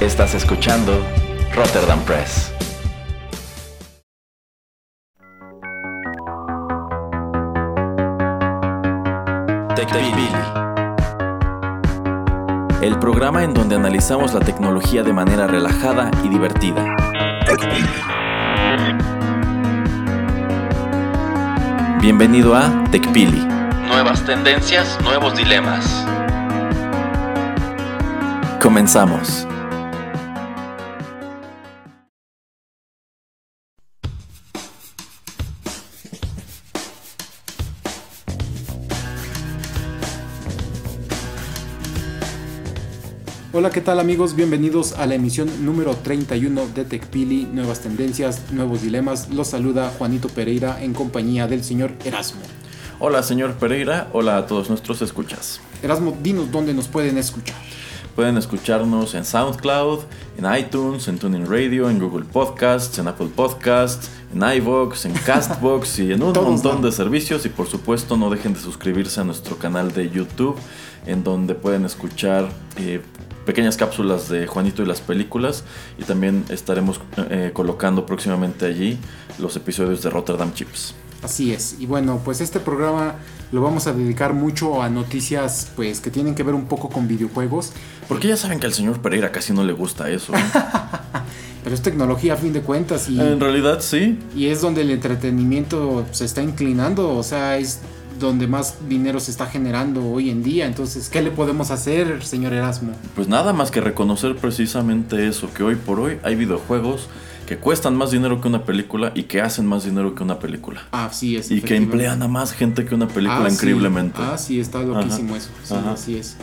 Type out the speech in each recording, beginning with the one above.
Estás escuchando Rotterdam Press. TechPili. El programa en donde analizamos la tecnología de manera relajada y divertida. Bienvenido a TechPili. Nuevas tendencias, nuevos dilemas. Comenzamos. Hola, ¿qué tal amigos? Bienvenidos a la emisión número 31 de TechPili, Nuevas Tendencias, Nuevos Dilemas. Los saluda Juanito Pereira en compañía del señor Erasmo. Hola, señor Pereira. Hola a todos nuestros escuchas. Erasmo, dinos dónde nos pueden escuchar. Pueden escucharnos en SoundCloud, en iTunes, en TuneIn Radio, en Google Podcasts, en Apple Podcasts, en iVoox, en Castbox y en un Todos montón de servicios. Y por supuesto, no dejen de suscribirse a nuestro canal de YouTube, en donde pueden escuchar eh, pequeñas cápsulas de Juanito y las películas. Y también estaremos eh, colocando próximamente allí los episodios de Rotterdam Chips. Así es. Y bueno, pues este programa lo vamos a dedicar mucho a noticias pues que tienen que ver un poco con videojuegos. Porque ya saben que al señor Pereira casi no le gusta eso. ¿eh? Pero es tecnología a fin de cuentas y, en realidad sí. y es donde el entretenimiento se está inclinando. O sea, es donde más dinero se está generando hoy en día. Entonces, ¿qué le podemos hacer, señor Erasmo? Pues nada más que reconocer precisamente eso, que hoy por hoy hay videojuegos que cuestan más dinero que una película y que hacen más dinero que una película. Así es. Y que emplean a más gente que una película Ah, sí. increíblemente. Ah, sí, está loquísimo eso. Sí, Ajá. así es.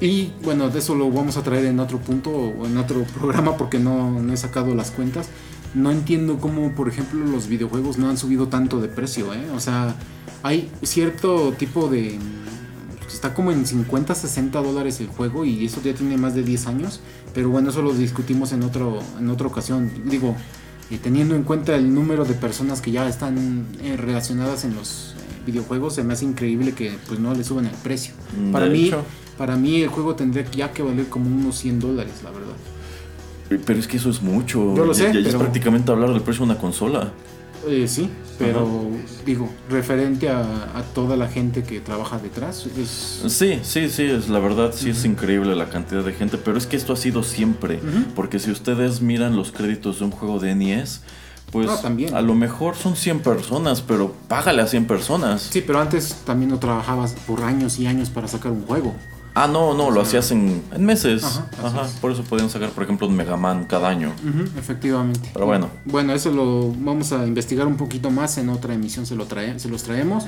Y bueno, de eso lo vamos a traer en otro punto o en otro programa porque no, no he sacado las cuentas. No entiendo cómo, por ejemplo, los videojuegos no han subido tanto de precio, ¿eh? O sea, hay cierto tipo de... Está como en 50, 60 dólares el juego y eso ya tiene más de 10 años. Pero bueno, eso lo discutimos en, otro, en otra ocasión. Digo, eh, teniendo en cuenta el número de personas que ya están eh, relacionadas en los eh, videojuegos, se me hace increíble que pues no le suban el precio. Mm, Para mí, para mí el juego tendría ya que valer como unos 100 dólares, la verdad. Pero es que eso es mucho. Yo lo sé, ya es pero- prácticamente hablar del precio de una consola. Eh, sí, pero digo, referente a, a toda la gente que trabaja detrás, es... Sí, sí, sí, es la verdad, sí es increíble la cantidad de gente, pero es que esto ha sido siempre, porque si ustedes miran los créditos de un juego de NES, pues No, también. a lo mejor son 100 personas, pero págale a 100 personas. Sí, pero antes también no trabajabas por años y años para sacar un juego. Ah, no, no, lo hacías en, en meses. Ajá, Ajá, es. por eso podían sacar, por ejemplo, un Mega Man cada año. Efectivamente. Pero bueno. Bueno, eso lo vamos a investigar un poquito más en otra emisión, se, lo trae, se los traemos.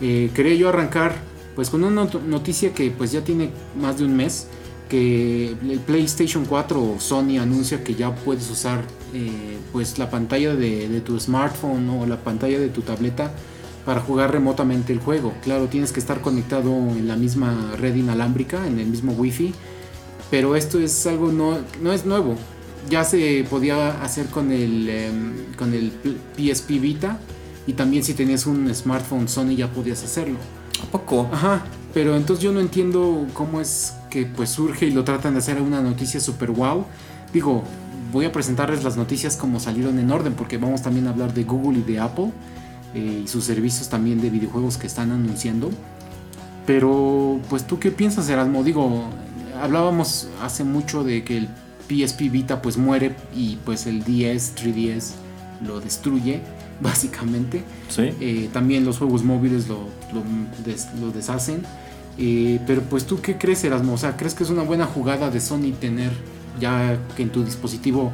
Eh, quería yo arrancar pues con una not- noticia que pues ya tiene más de un mes, que el PlayStation 4 o Sony anuncia que ya puedes usar eh, pues la pantalla de, de tu smartphone o la pantalla de tu tableta para jugar remotamente el juego. Claro, tienes que estar conectado en la misma red inalámbrica, en el mismo wifi, pero esto es algo no, no es nuevo. Ya se podía hacer con el, em, con el PSP Vita y también si tenías un smartphone Sony ya podías hacerlo. ¿A poco? Ajá, pero entonces yo no entiendo cómo es que pues surge y lo tratan de hacer una noticia super wow. Digo, voy a presentarles las noticias como salieron en orden porque vamos también a hablar de Google y de Apple eh, y sus servicios también de videojuegos que están anunciando. Pero pues tú qué piensas Erasmo? Digo, hablábamos hace mucho de que el PSP Vita pues muere y pues el DS, 3DS lo destruye básicamente. Sí. Eh, también los juegos móviles lo, lo des- lo deshacen. Eh, pero pues tú qué crees Erasmo? O sea, ¿crees que es una buena jugada de Sony tener ya que en tu dispositivo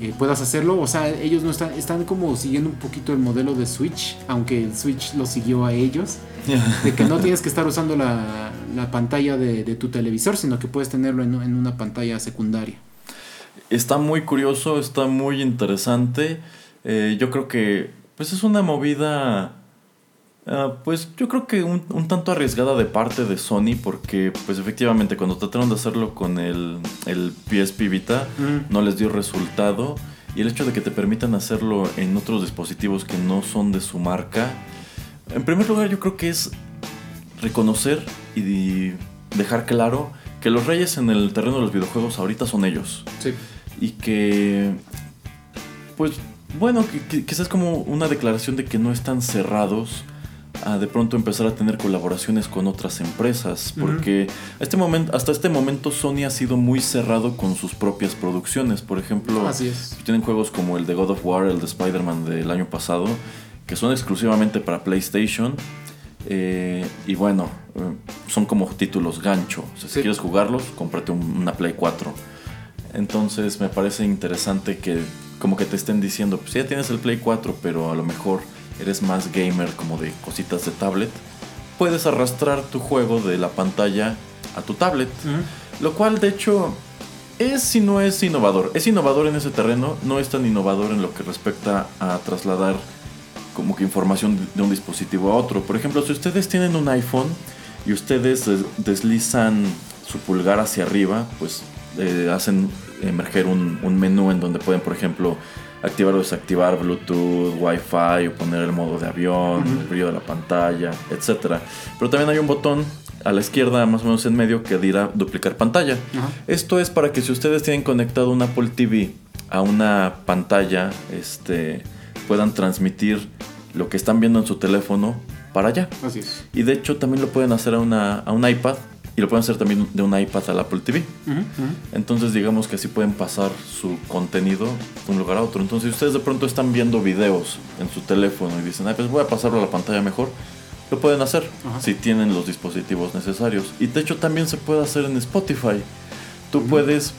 eh, puedas hacerlo? O sea, ellos no están, están como siguiendo un poquito el modelo de Switch, aunque el Switch lo siguió a ellos, de que no tienes que estar usando la, la pantalla de, de tu televisor, sino que puedes tenerlo en, en una pantalla secundaria. Está muy curioso, está muy interesante. Eh, yo creo que pues es una movida ah, pues yo creo que un, un tanto arriesgada de parte de Sony porque pues efectivamente cuando trataron de hacerlo con el, el PSP Vita Mm. no les dio resultado y el hecho de que te permitan hacerlo en otros dispositivos que no son de su marca en primer lugar yo creo que es reconocer y dejar claro que los reyes en el terreno de los videojuegos ahorita son ellos. Sí. Y que, pues, bueno, quizás es como una declaración de que no están cerrados a de pronto empezar a tener colaboraciones con otras empresas. Porque este momento, hasta este momento Sony ha sido muy cerrado con sus propias producciones. Por ejemplo, Así es. tienen juegos como el de God of War, el de Spider-Man del año pasado, que son exclusivamente para PlayStation. Eh, y bueno, eh, son como títulos gancho. O sea, si Sí. quieres jugarlos, cómprate un- una Play 4. Entonces me parece interesante que como que te estén diciendo, pues ya tienes el Play 4, pero a lo mejor eres más gamer como de cositas de tablet. Puedes arrastrar tu juego de la pantalla a tu tablet. Lo cual de hecho es y no es innovador. Es innovador en ese terreno, no es tan innovador en lo que respecta a trasladar como que información de un dispositivo a otro. Por ejemplo, si ustedes tienen un iPhone y ustedes des- deslizan su pulgar hacia arriba, pues eh, hacen emerger un, un menú en donde pueden, por ejemplo, activar o desactivar Bluetooth, Wi-Fi o poner el modo de avión, el brillo de la pantalla, etc. Pero también hay un botón a la izquierda, más o menos en medio, que dirá duplicar pantalla. Esto es para que si ustedes tienen conectado un Apple TV a una pantalla, este, puedan transmitir lo que están viendo en su teléfono para allá. Así es. Y de hecho también lo pueden hacer a, una, a un iPad y lo pueden hacer también de un iPad al Apple TV. Entonces digamos que así pueden pasar su contenido de un lugar a otro. Entonces si ustedes de pronto están viendo videos en su teléfono y dicen, "Ay, pues voy a pasarlo a la pantalla mejor, lo pueden hacer si tienen los dispositivos necesarios. Y de hecho también se puede hacer en Spotify. Tú puedes...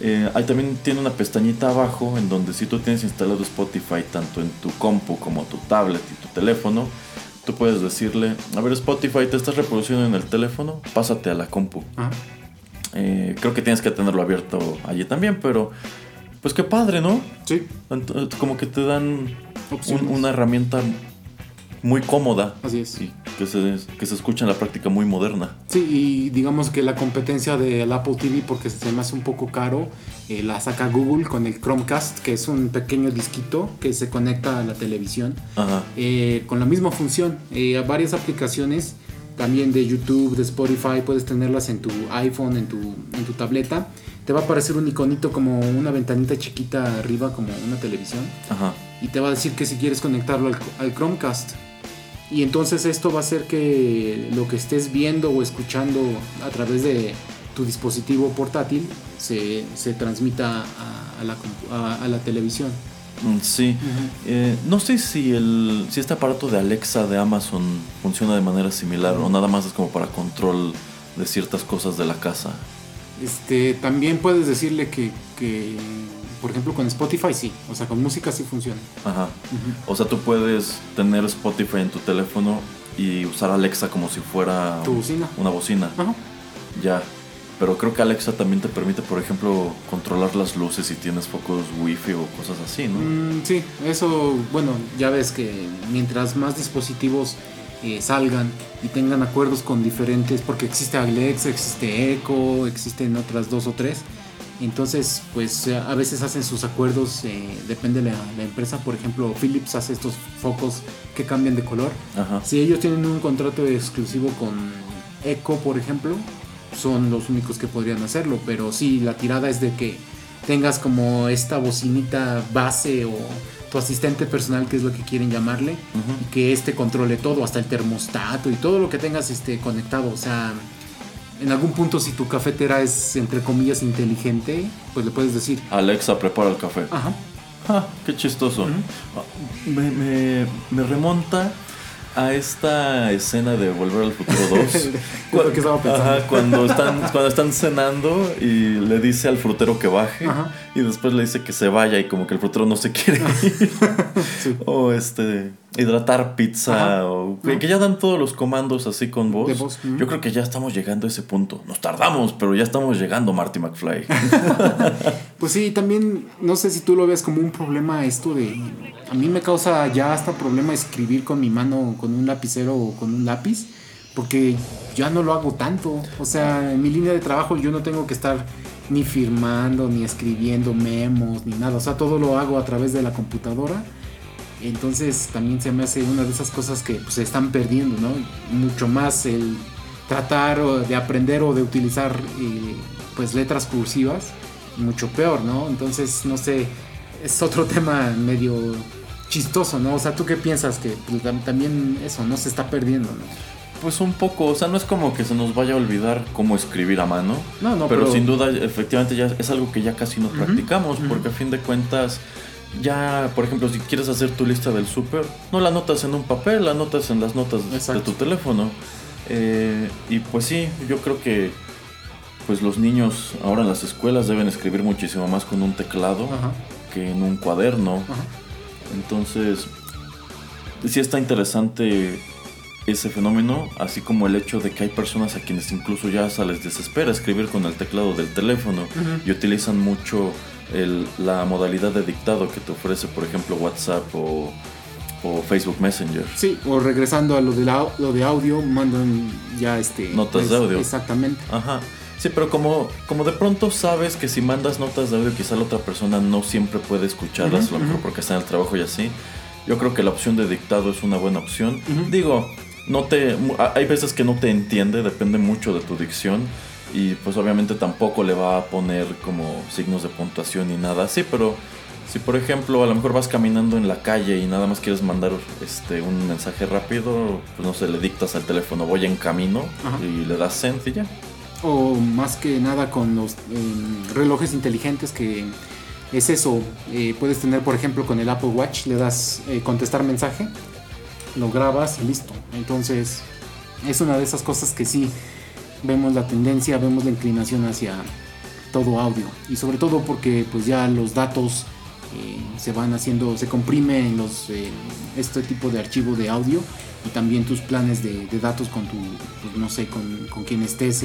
eh, ahí también tiene una pestañita abajo en donde si tú tienes instalado Spotify tanto en tu compu como tu tablet y tu teléfono, tú puedes decirle, a ver Spotify, te estás reproduciendo en el teléfono, pásate a la compu. Ajá. Eh, creo que tienes que tenerlo abierto allí también, pero pues qué padre, ¿no? Sí. Como que te dan un- una herramienta muy cómoda Así es. y que se, que se escucha en la práctica muy moderna. Sí, y digamos que la competencia del Apple TV, porque se me hace un poco caro, eh, la saca Google con el Chromecast, que es un pequeño disquito que se conecta a la televisión. Ajá. eh, con la misma función. Eh, varias aplicaciones también de YouTube, de Spotify, puedes tenerlas en tu iPhone, en tu, en tu tableta. Te va a aparecer un iconito como una ventanita chiquita arriba, como una televisión. Ajá. Y te va a decir que si quieres conectarlo al, al Chromecast. Y entonces esto va a hacer que lo que estés viendo o escuchando a través de tu dispositivo portátil se, se transmita a, a la, a la televisión. Mm, Sí. Eh, no sé si, el, si este aparato de Alexa de Amazon funciona de manera similar o nada más es como para control de ciertas cosas de la casa. Este, también puedes decirle que, que, por ejemplo, con Spotify sí, o sea, con música sí funciona. Ajá. O sea, tú puedes tener Spotify en tu teléfono y usar Alexa como si fuera Tu bocina. una bocina. Ajá. Ya. Pero creo que Alexa también te permite, por ejemplo, controlar las luces si tienes focos wifi o cosas así, ¿no? Mm, sí, eso, bueno, ya ves que mientras más dispositivos eh, salgan y tengan acuerdos con diferentes, porque existe Alexa, existe Echo, existen otras dos o tres, entonces pues eh, a veces hacen sus acuerdos, eh, depende de la, la empresa, por ejemplo Philips hace estos focos que cambian de color, Ajá. Si ellos tienen un contrato exclusivo con Echo, por ejemplo, son los únicos que podrían hacerlo. Pero sí, la tirada es de que tengas como esta bocinita base o tu asistente personal, que es lo que quieren llamarle, que este controle todo, hasta el termostato y todo lo que tengas este, conectado. O sea, en algún punto, si tu cafetera es entre comillas inteligente, pues le puedes decir, Alexa prepara el café. ajá, Ah, qué chistoso. Ah, me, me- me remonta a esta escena de Volver al Futuro 2. Es lo que estaba pensando. Ajá, cuando están, cuando están cenando y le dice al frutero que baje Ajá. Y después le dice que se vaya y como que el frutero no se quiere ir. sí. O este, hidratar pizza Ajá. o que, que ya dan todos los comandos así con voz. Yo creo que ya estamos llegando a ese punto. Nos tardamos, pero ya estamos llegando, Marty McFly. Pues sí, también no sé si tú lo ves como un problema esto de... A mí me causa ya hasta problema escribir con mi mano, con un lapicero o con un lápiz, porque ya no lo hago tanto. O sea, en mi línea de trabajo yo no tengo que estar ni firmando, ni escribiendo memos, ni nada. O sea, todo lo hago a través de la computadora. Entonces también se me hace una de esas cosas que pues, se están perdiendo, ¿no? Mucho más el tratar de aprender o de utilizar eh, pues letras cursivas, mucho peor, ¿no? Entonces, no sé, es otro tema medio chistoso, ¿no? O sea, ¿tú qué piensas? Que pues, también eso no se está perdiendo, ¿no? Pues un poco, o sea, no es como que se nos vaya a olvidar cómo escribir a mano. No, no, pero, sin duda, efectivamente, ya es algo que ya casi no practicamos, porque a fin de cuentas, ya, por ejemplo, si quieres hacer tu lista del súper, no la anotas en un papel, la anotas en las notas de tu teléfono. Eh, y pues sí, yo creo que pues los niños ahora en las escuelas deben escribir muchísimo más con un teclado que en un cuaderno. Entonces, sí está interesante ese fenómeno, así como el hecho de que hay personas a quienes incluso ya se les desespera escribir con el teclado del teléfono y utilizan mucho la modalidad de dictado que te ofrece, por ejemplo, WhatsApp o, Facebook Messenger. Sí, o regresando a lo de, lo de audio, mandan ya este... Notas de pues, audio. Exactamente. Ajá. Sí, pero como, como de pronto sabes que si mandas notas de audio quizá la otra persona no siempre puede escucharlas, a lo mejor porque está en el trabajo y así. Yo creo que la opción de dictado es una buena opción. Digo, no te hay veces que no te entiende, depende mucho de tu dicción y pues obviamente tampoco le va a poner como signos de puntuación ni nada así, pero si por ejemplo a lo mejor vas caminando en la calle y nada más quieres mandar este un mensaje rápido, pues no sé, le dictas al teléfono voy en camino y le das send y ya. O más que nada con los em, relojes inteligentes que es eso, eh, puedes tener por ejemplo con el Apple Watch, le das eh, contestar mensaje, lo grabas y listo. Entonces es una de esas cosas que sí vemos la tendencia, vemos la inclinación hacia todo audio y sobre todo porque pues ya los datos eh, se van haciendo, se comprime en los, este tipo de archivo de audio y también tus planes de, datos con tu, pues, no sé, con, con quien estés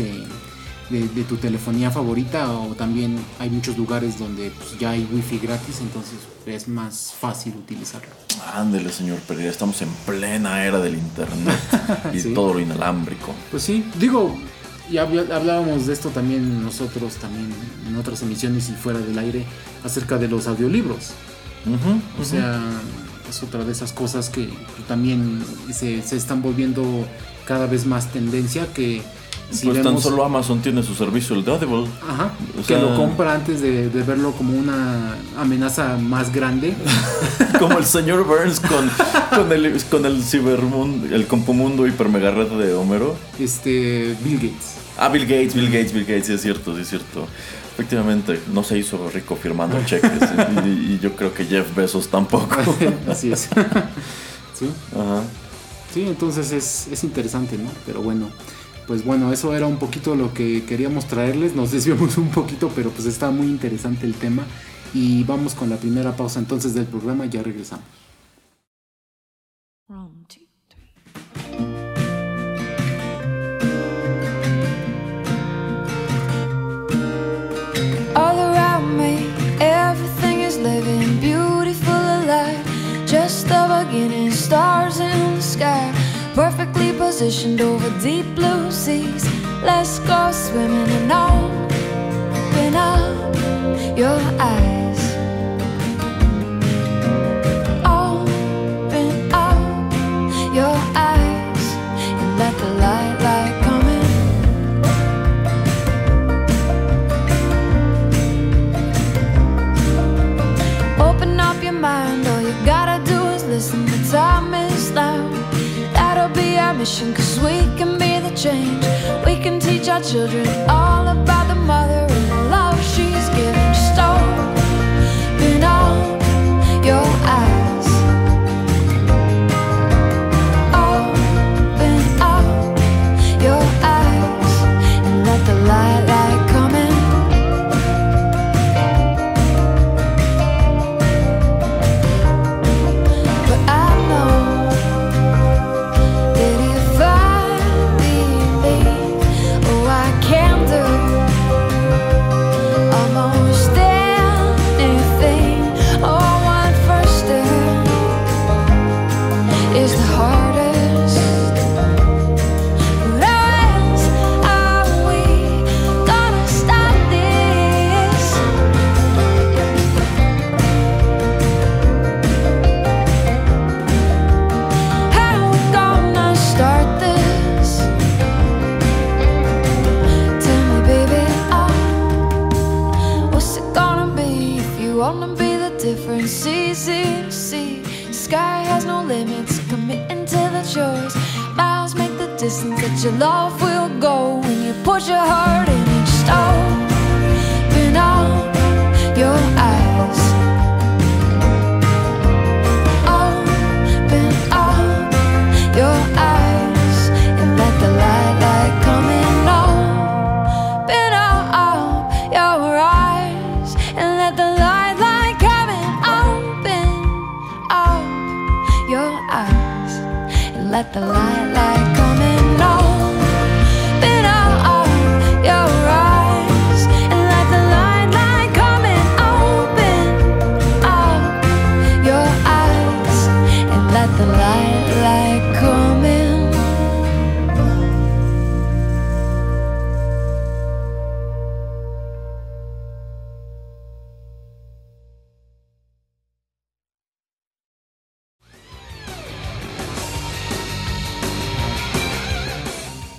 de, tu telefonía favorita o también hay muchos lugares donde pues, ya hay wifi gratis, entonces es más fácil utilizarlo. Ándele, señor Pereira, estamos en plena era del internet y todo lo inalámbrico. Pues sí, digo, ya hablábamos de esto también nosotros, también en otras emisiones y fuera del aire, acerca de los audiolibros. o sea es otra de esas cosas que también se, están volviendo cada vez más tendencia que si pues tan solo Amazon tiene su servicio el de Audible Ajá, que lo compra antes de, verlo como una amenaza más grande como el señor Burns con, con el con el cibermundo el compumundo hiper mega red de Homero este Bill Gates ah Bill Gates Bill Gates Bill Gates sí es cierto sí es cierto Efectivamente, no se hizo rico firmando cheques y, yo creo que Jeff Bezos tampoco. Así es. sí. Ajá. Sí, entonces es, es interesante, ¿no? Pero bueno, pues bueno, eso era un poquito lo que queríamos traerles. Nos desviamos un poquito, pero pues está muy interesante el tema. Y vamos con la primera pausa entonces del programa, ya regresamos. stars in the sky, perfectly positioned over deep blue seas. Let's go swimming and open up your eyes. Open up your eyes and let the light, light come in. Open up your mind, mission, cause we can be the change. We can teach our children all about the mother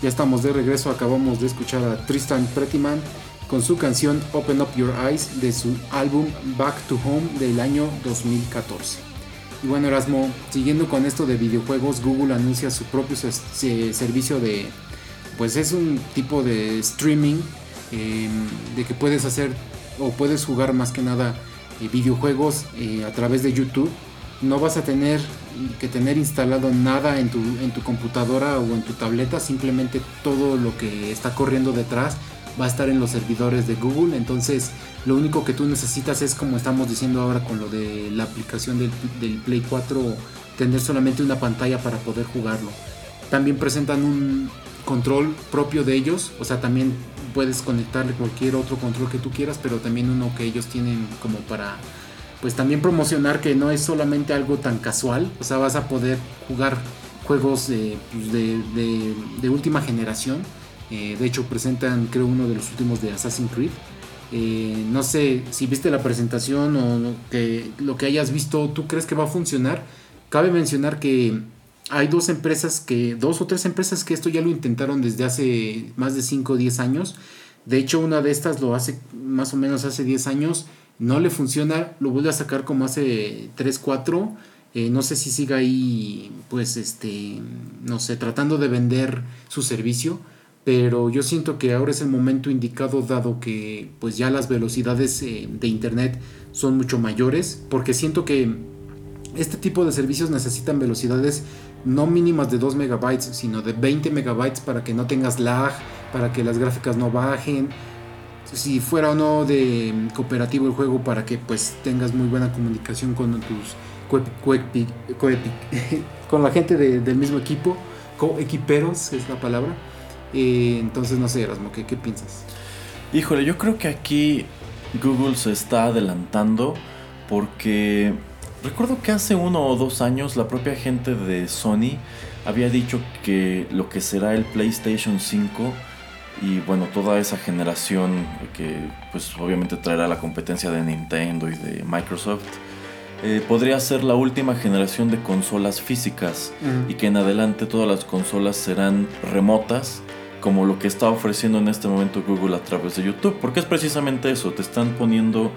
Estamos de regreso, acabamos de escuchar a Tristan Prettyman con su canción Open Up Your Eyes de su álbum Back to Home del año 2014. Y bueno Erasmo, siguiendo con esto de videojuegos, Google anuncia su propio servicio de, pues es un tipo de streaming eh, de que puedes hacer o puedes jugar más que nada eh, videojuegos eh, a través de YouTube. No vas a tener que tener instalado nada en tu, en tu computadora o en tu tableta, simplemente todo lo que está corriendo detrás va a estar en los servidores de Google. Entonces, lo único que tú necesitas es, como estamos diciendo ahora con lo de la aplicación del, del Play 4, tener solamente una pantalla para poder jugarlo. También presentan un control propio de ellos, o sea, también puedes conectarle cualquier otro control que tú quieras, pero también uno que ellos tienen como para pues también promocionar que no es solamente algo tan casual, o sea, vas a poder jugar juegos eh, pues, de, de- de última generación. Eh, de hecho, presentan, creo, uno de los últimos de Assassin's Creed. Eh, no sé si viste la presentación o que, lo que hayas visto, ¿tú crees que va a funcionar? Cabe mencionar que hay dos empresas que, dos o tres empresas que esto ya lo intentaron desde hace más de 5 o 10 años. De hecho, una de estas lo hace más o menos hace 10 años. No le funciona, lo vuelve a sacar como hace 3, 4. Eh, no sé si siga ahí, pues, este, no sé, tratando de vender su servicio. Pero yo siento que ahora es el momento indicado dado que pues ya las velocidades eh, de internet son mucho mayores. Porque siento que este tipo de servicios necesitan velocidades no mínimas de 2 megabytes, sino de 20 megabytes para que no tengas lag, para que las gráficas no bajen. Si fuera o no de mm, cooperativo el juego, para que pues tengas muy buena comunicación con tus con la gente de- del mismo equipo, coequiperos es la palabra. Eh, entonces no sé, Erasmo, ¿qué, qué piensas? Híjole, yo creo que aquí Google se está adelantando porque recuerdo que hace uno o dos años la propia gente de Sony había dicho que lo que será el PlayStation 5 y bueno, toda esa generación que pues obviamente traerá la competencia de Nintendo y de Microsoft, eh, podría ser la última generación de consolas físicas y que en adelante todas las consolas serán remotas como lo que está ofreciendo en este momento Google a través de YouTube, porque es precisamente eso, te están poniendo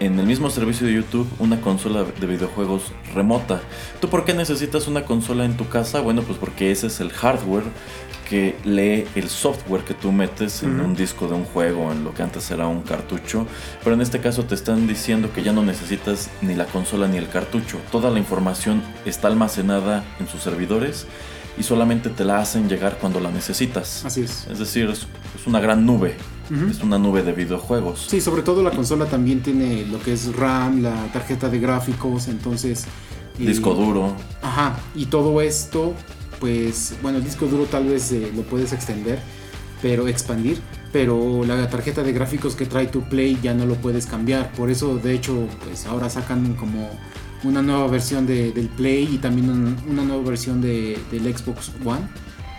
en el mismo servicio de YouTube una consola de videojuegos remota. ¿Tú por qué necesitas una consola en tu casa? Bueno, pues porque ese es el hardware que lee el software que tú metes en Ujú. un disco de un juego, en lo que antes era un cartucho. Pero en este caso te están diciendo que ya no necesitas ni la consola ni el cartucho. Toda la información está almacenada en sus servidores y solamente te la hacen llegar cuando la necesitas. Así es. Es decir, es, es una gran nube. Ujú. Es una nube de videojuegos. Sí, sobre todo la consola también tiene lo que es RAM, la tarjeta de gráficos, entonces... eh, Disco duro. Ajá, y todo esto, pues, bueno, el disco duro tal vez eh, lo puedes extender, pero expandir, pero la tarjeta de gráficos que trae tu Play ya no lo puedes cambiar. Por eso, de hecho, pues ahora sacan como una nueva versión de- del Play y también un- una nueva versión de- del Xbox One,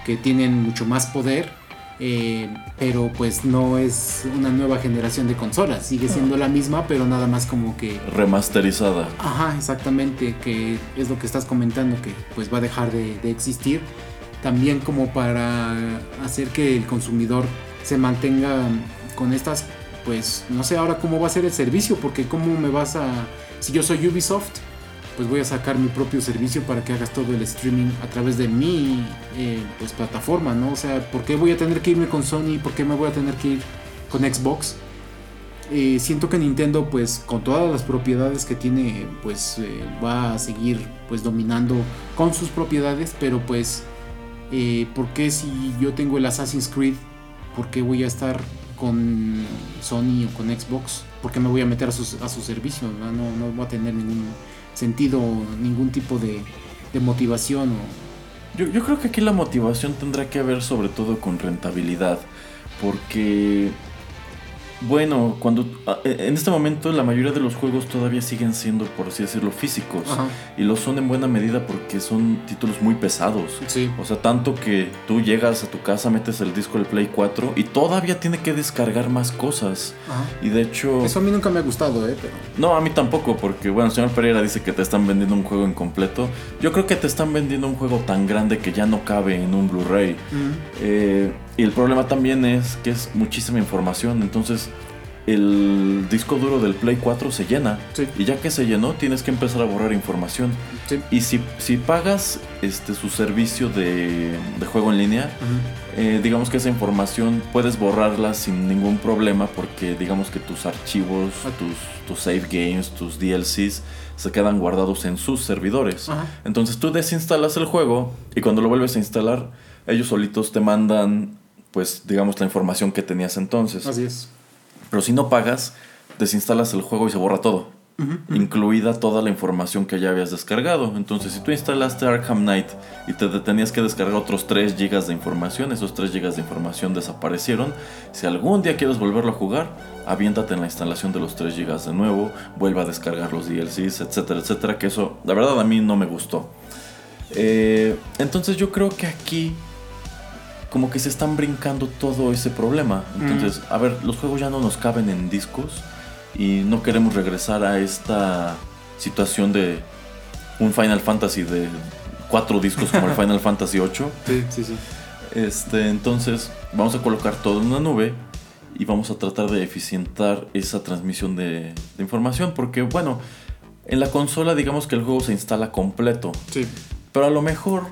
que tienen mucho más poder. Eh, pero pues no es una nueva generación de consolas, sigue siendo la misma, pero nada más como que Remasterizada. Ajá, exactamente, que es lo que estás comentando, que pues va a dejar de, de existir. También como para hacer que el consumidor se mantenga con estas, pues no sé ahora cómo va a ser el servicio, porque cómo me vas a... Si yo soy Ubisoft, pues voy a sacar mi propio servicio para que hagas todo el streaming a través de mi eh, pues, plataforma, ¿no? O sea, ¿por qué voy a tener que irme con Sony? ¿Por qué me voy a tener que ir con Xbox? Eh, siento que Nintendo, pues con todas las propiedades que tiene, pues eh, va a seguir pues dominando con sus propiedades, pero pues, eh, ¿por qué si yo tengo el Assassin's Creed, por qué voy a estar con Sony o con Xbox? ¿Por qué me voy a meter a su, a su servicio? No, no, no va a tener ningún sentido, ningún tipo de, de motivación. O... Yo, yo creo que aquí la motivación tendrá que ver sobre todo con rentabilidad. Porque bueno, cuando a- en este momento la mayoría de los juegos todavía siguen siendo, por así decirlo, físicos. Ajá. Y lo son en buena medida porque son títulos muy pesados. Sí. O sea, tanto que tú llegas a tu casa, metes el disco del Play 4 y todavía tiene que descargar más cosas. Ajá. Y de hecho... Eso a mí nunca me ha gustado, ¿eh? Pero... No, a mí tampoco, porque bueno, el señor Pereira dice que te están vendiendo un juego incompleto. Yo creo que te están vendiendo un juego tan grande que ya no cabe en un Blu-ray. Eh, y el problema también es que es muchísima información. Entonces, el disco duro del Play 4 se llena. Sí. Y ya que se llenó, tienes que empezar a borrar información. Sí. Y si, si pagas este, su servicio de, de juego en línea, eh, digamos que esa información puedes borrarla sin ningún problema porque digamos que tus archivos, Ah. tus, tus save games, tus DLCs se quedan guardados en sus servidores. Entonces tú desinstalas el juego y cuando lo vuelves a instalar, ellos solitos te mandan, pues digamos, la información que tenías entonces. Así es. Pero si no pagas, desinstalas el juego y se borra todo. Incluida toda la información que ya habías descargado. Entonces, si tú instalaste Arkham Knight y te tenías que descargar otros 3 GB de información, esos 3 GB de información desaparecieron. Si algún día quieres volverlo a jugar, aviéntate en la instalación de los 3 GB de nuevo, vuelve a descargar los DLCs, etcétera, etcétera. Que eso, la verdad, a mí no me gustó. Eh, entonces, yo creo que aquí como que se están brincando todo ese problema. Entonces, a ver, los juegos ya no nos caben en discos y no queremos regresar a esta situación de un Final Fantasy de cuatro discos como el Final Fantasy 8. Sí, sí, sí. Este, entonces, vamos a colocar todo en una nube y vamos a tratar de eficientar esa transmisión de, de información porque, bueno, en la consola digamos que el juego se instala completo. Sí. Pero a lo mejor,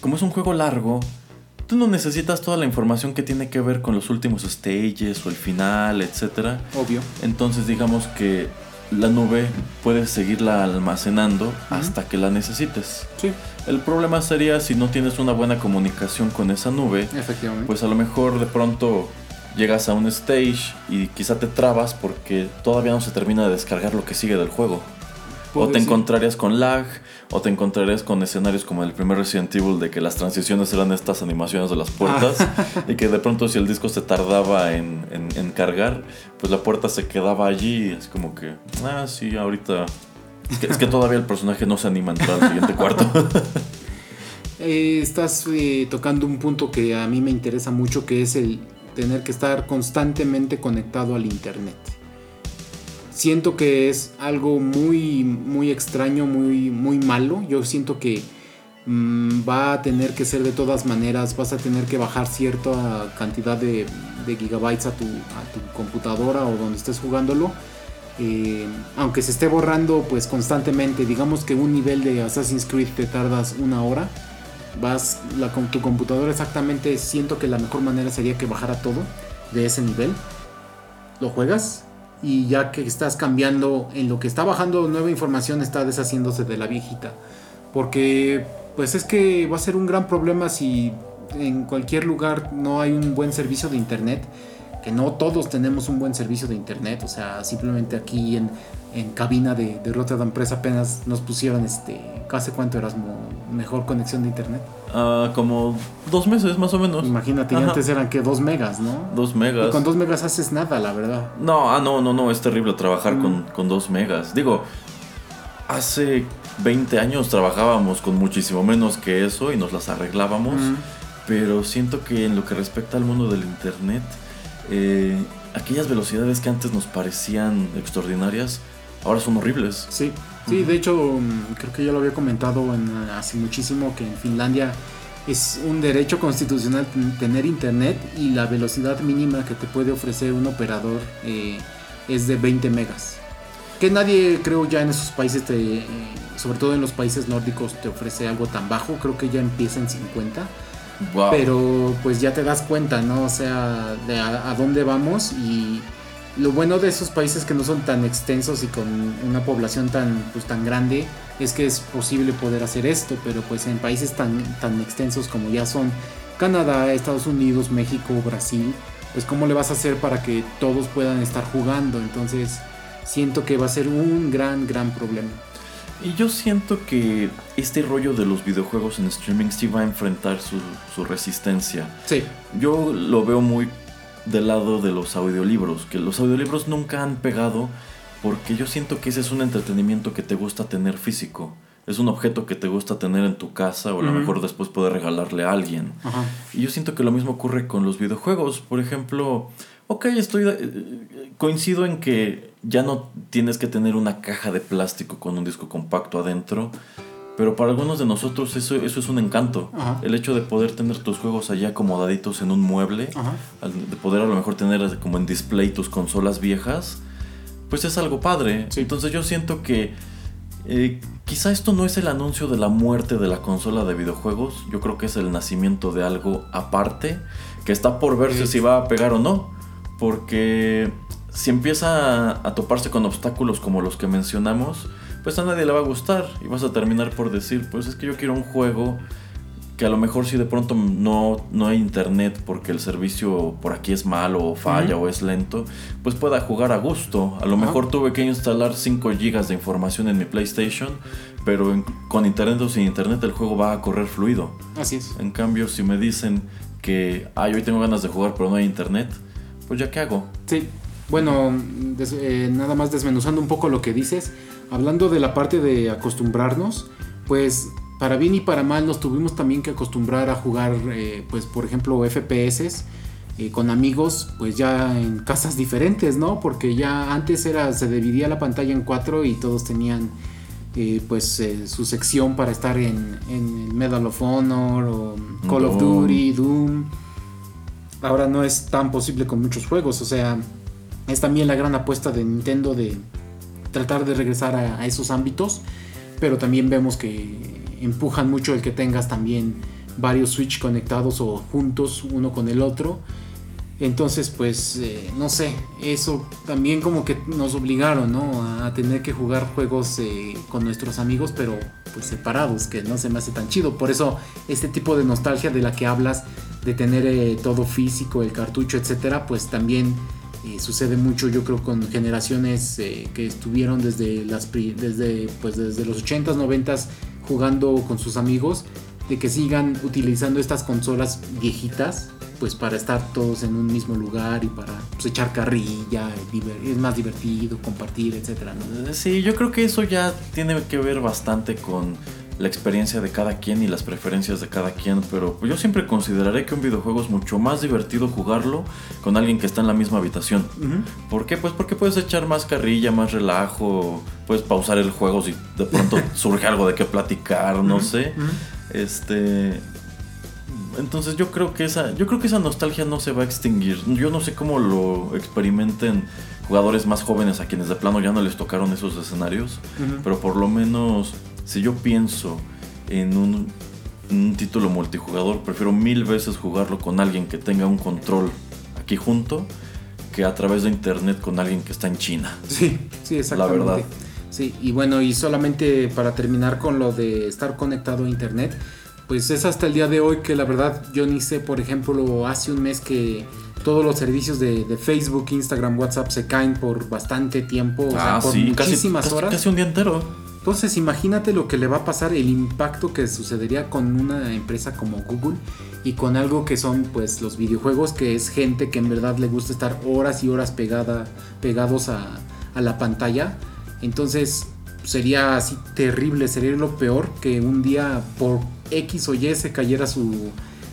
como es un juego largo, tú no necesitas toda la información que tiene que ver con los últimos stages o el final, etc. Obvio. Entonces digamos que la nube puedes seguirla almacenando hasta que la necesites. Sí, El problema sería si no tienes una buena comunicación con esa nube, efectivamente. pues a lo mejor de pronto llegas a un stage y quizá te trabas porque todavía no se termina de descargar lo que sigue del juego. O Puede te encontrarías con lag, o te encontrarías con escenarios como el primer Resident Evil de que las transiciones eran estas animaciones de las puertas y que de pronto si el disco se tardaba en, en- en cargar, pues la puerta se quedaba allí es como que, ah, sí, ahorita... Es que, es que todavía el personaje no se anima a entrar al siguiente cuarto. Eh, estás eh, tocando un punto que a mí me interesa mucho, que es el tener que estar constantemente conectado al internet. Siento que es algo muy, muy extraño, muy, muy malo. Yo siento que mm, va a tener que ser de todas maneras, vas a tener que bajar cierta cantidad de, gigabytes a tu, a tu computadora o donde estés jugándolo. Eh, aunque se esté borrando pues constantemente, digamos que un nivel de Assassin's Creed te tardas una hora, vas con tu computadora exactamente, siento que la mejor manera sería que bajara todo de ese nivel, lo juegas y ya que estás cambiando en lo que está bajando nueva información está deshaciéndose de la viejita, porque pues es que va a ser un gran problema si en cualquier lugar no hay un buen servicio de internet que no todos tenemos un buen servicio de internet, o sea, simplemente aquí en, en cabina de, de Rotterdam Press apenas nos pusieron este, ¿hace cuánto eras mejor conexión de internet? Ah, como dos meses más o menos. Imagínate, y antes eran que dos megas, ¿no? Dos Y megas. con dos megas haces nada, la verdad. No, ah, no, no, no, es terrible trabajar Mm. con, con dos megas. Digo, hace 20 años trabajábamos con muchísimo menos que eso y nos las arreglábamos. Mm. Pero siento que en lo que respecta al mundo del internet, eh, aquellas velocidades que antes nos parecían extraordinarias, ahora son horribles. Sí, sí, de hecho, mm, creo que ya lo había comentado en, hace muchísimo que en Finlandia es un derecho constitucional ten- tener internet y la velocidad mínima que te puede ofrecer un operador eh, es de 20 megas. Que nadie, creo, ya en esos países, te, eh, sobre todo en los países nórdicos, te ofrece algo tan bajo. Creo que ya empieza en 50. Pero pues ya te das cuenta, ¿no? O sea, de a, a dónde vamos y lo bueno de esos países que no son tan extensos y con una población tan, pues, tan grande es que es posible poder hacer esto, pero pues en países tan, tan extensos como ya son Canadá, Estados Unidos, México, Brasil, pues cómo le vas a hacer para que todos puedan estar jugando. Entonces siento que va a ser un gran, gran problema. Y yo siento que este rollo de los videojuegos en streaming sí va a enfrentar su, su resistencia. Sí, Yo lo veo muy del lado de los audiolibros, que los audiolibros nunca han pegado porque yo siento que ese es un entretenimiento que te gusta tener físico. Es un objeto que te gusta tener en tu casa o a lo mejor después poder regalarle a alguien. ajá. Y yo siento que lo mismo ocurre con los videojuegos. Por ejemplo, ok, estoy eh, coincido en que ya no tienes que tener una caja de plástico con un disco compacto adentro. Pero para algunos de nosotros eso, eso es un encanto. Ajá. El hecho de poder tener tus juegos allá acomodaditos en un mueble, Ajá. de poder a lo mejor tener como en display tus consolas viejas, pues es algo padre. Sí. Entonces yo siento que eh, quizá esto no es el anuncio de la muerte de la consola de videojuegos, yo creo que es el nacimiento de algo aparte, que está por verse Sí. si va a pegar o no, porque si empieza a, a toparse con obstáculos como los que mencionamos, pues a nadie le va a gustar y vas a terminar por decir, pues es que yo quiero un juego que a lo mejor si de pronto no, no hay internet porque el servicio por aquí es malo o falla o es lento, pues pueda jugar a gusto. A lo mejor tuve que instalar 5 GB de información en mi PlayStation, pero en- con internet o sin internet el juego va a correr fluido. Así es. En cambio, si me dicen que, ay, hoy tengo ganas de jugar pero no hay internet, pues ya qué hago. Sí, bueno, des- eh, nada más desmenuzando un poco lo que dices, hablando de la parte de acostumbrarnos, pues para bien y para mal nos tuvimos también que acostumbrar a jugar, eh, pues por ejemplo, FPS eh, con amigos, pues ya en casas diferentes, ¿no? Porque ya antes era, se dividía la pantalla en cuatro y todos tenían pues su sección para estar en, en Medal of Honor o Call of. Duty, Doom. Ahora no es tan posible con muchos juegos, o sea, es también la gran apuesta de Nintendo de tratar de regresar a, esos ámbitos, pero también vemos que empujan mucho el que tengas también varios Switch conectados o juntos uno con el otro. Entonces, pues, eh, no sé, eso también como que nos obligaron, ¿no? A, a tener que jugar juegos eh, con nuestros amigos, pero pues separados, que no se me hace tan chido. Por eso, este tipo de nostalgia de la que hablas, de tener eh, todo físico, el cartucho, etcétera, pues también sucede mucho, yo creo, con generaciones eh, que estuvieron desde las desde, pues, desde los 80s, 90s jugando con sus amigos, de que sigan utilizando estas consolas viejitas, pues para estar todos en un mismo lugar y para pues, echar carrilla, es más divertido, compartir. Eh, Sí, yo creo que eso ya tiene que ver bastante con la experiencia de cada quien y las preferencias de cada quien, pero yo siempre consideraré que un videojuego es mucho más divertido jugarlo con alguien que está en la misma habitación. ¿Por qué? Pues porque puedes echar más carrilla, más relajo, puedes pausar el juego si de pronto surge algo de qué platicar, no sé. Este entonces yo creo que esa yo creo que esa nostalgia no se va a extinguir. Yo no sé cómo lo experimenten jugadores más jóvenes a quienes de plano ya no les tocaron esos escenarios, pero por lo menos si yo pienso en un, un título multijugador, prefiero mil veces jugarlo con alguien que tenga un control aquí junto que a través de internet con alguien que está en China. Sí, sí, exactamente. verdad. Sí, y bueno, y solamente para terminar con lo de estar conectado a internet, pues es hasta el día de hoy que la verdad yo ni sé, por ejemplo, hace un mes que todos los servicios de, de Facebook, Instagram, WhatsApp se caen por bastante tiempo, o sea, por Ah, casi, muchísimas casi- horas. casi un día entero. Entonces imagínate lo que le va a pasar, el impacto que sucedería con una empresa como Google y con algo que son pues los videojuegos, que es gente que en verdad le gusta estar horas y horas pegada, pegados a, la pantalla. Entonces sería así terrible, sería lo peor que un día por X o Y se cayera su,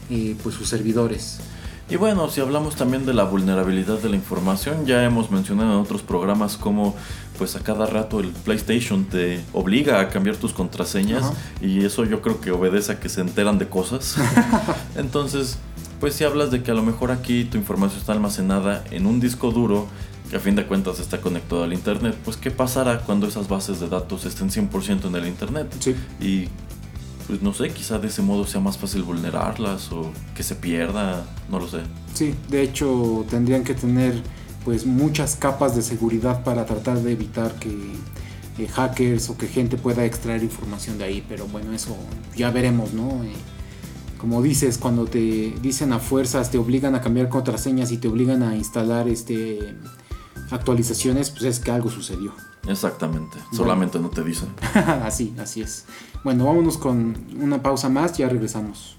eh, pues sus servidores. Y bueno, si hablamos también de la vulnerabilidad de la información, ya hemos mencionado en otros programas cómo pues a cada rato el PlayStation te obliga a cambiar tus contraseñas Ajá. y eso yo creo que obedece a que se enteran de cosas. Entonces, pues si hablas de que a lo mejor aquí tu información está almacenada en un disco duro que a fin de cuentas está conectado al Internet, pues ¿qué pasará cuando esas bases de datos estén 100% en el Internet? Sí. Y pues no sé, quizá de ese modo sea más fácil vulnerarlas o que se pierda, no lo sé. Sí, de hecho tendrían que tener pues muchas capas de seguridad para tratar de evitar que eh, hackers o que gente pueda extraer información de ahí, pero bueno, eso ya veremos, ¿no? Eh, como dices, cuando te dicen a fuerzas, te obligan a cambiar contraseñas y te obligan a instalar este actualizaciones, pues es que algo sucedió. Exactamente, solamente no te dicen. así, así es. Bueno, vámonos con una pausa más, ya regresamos.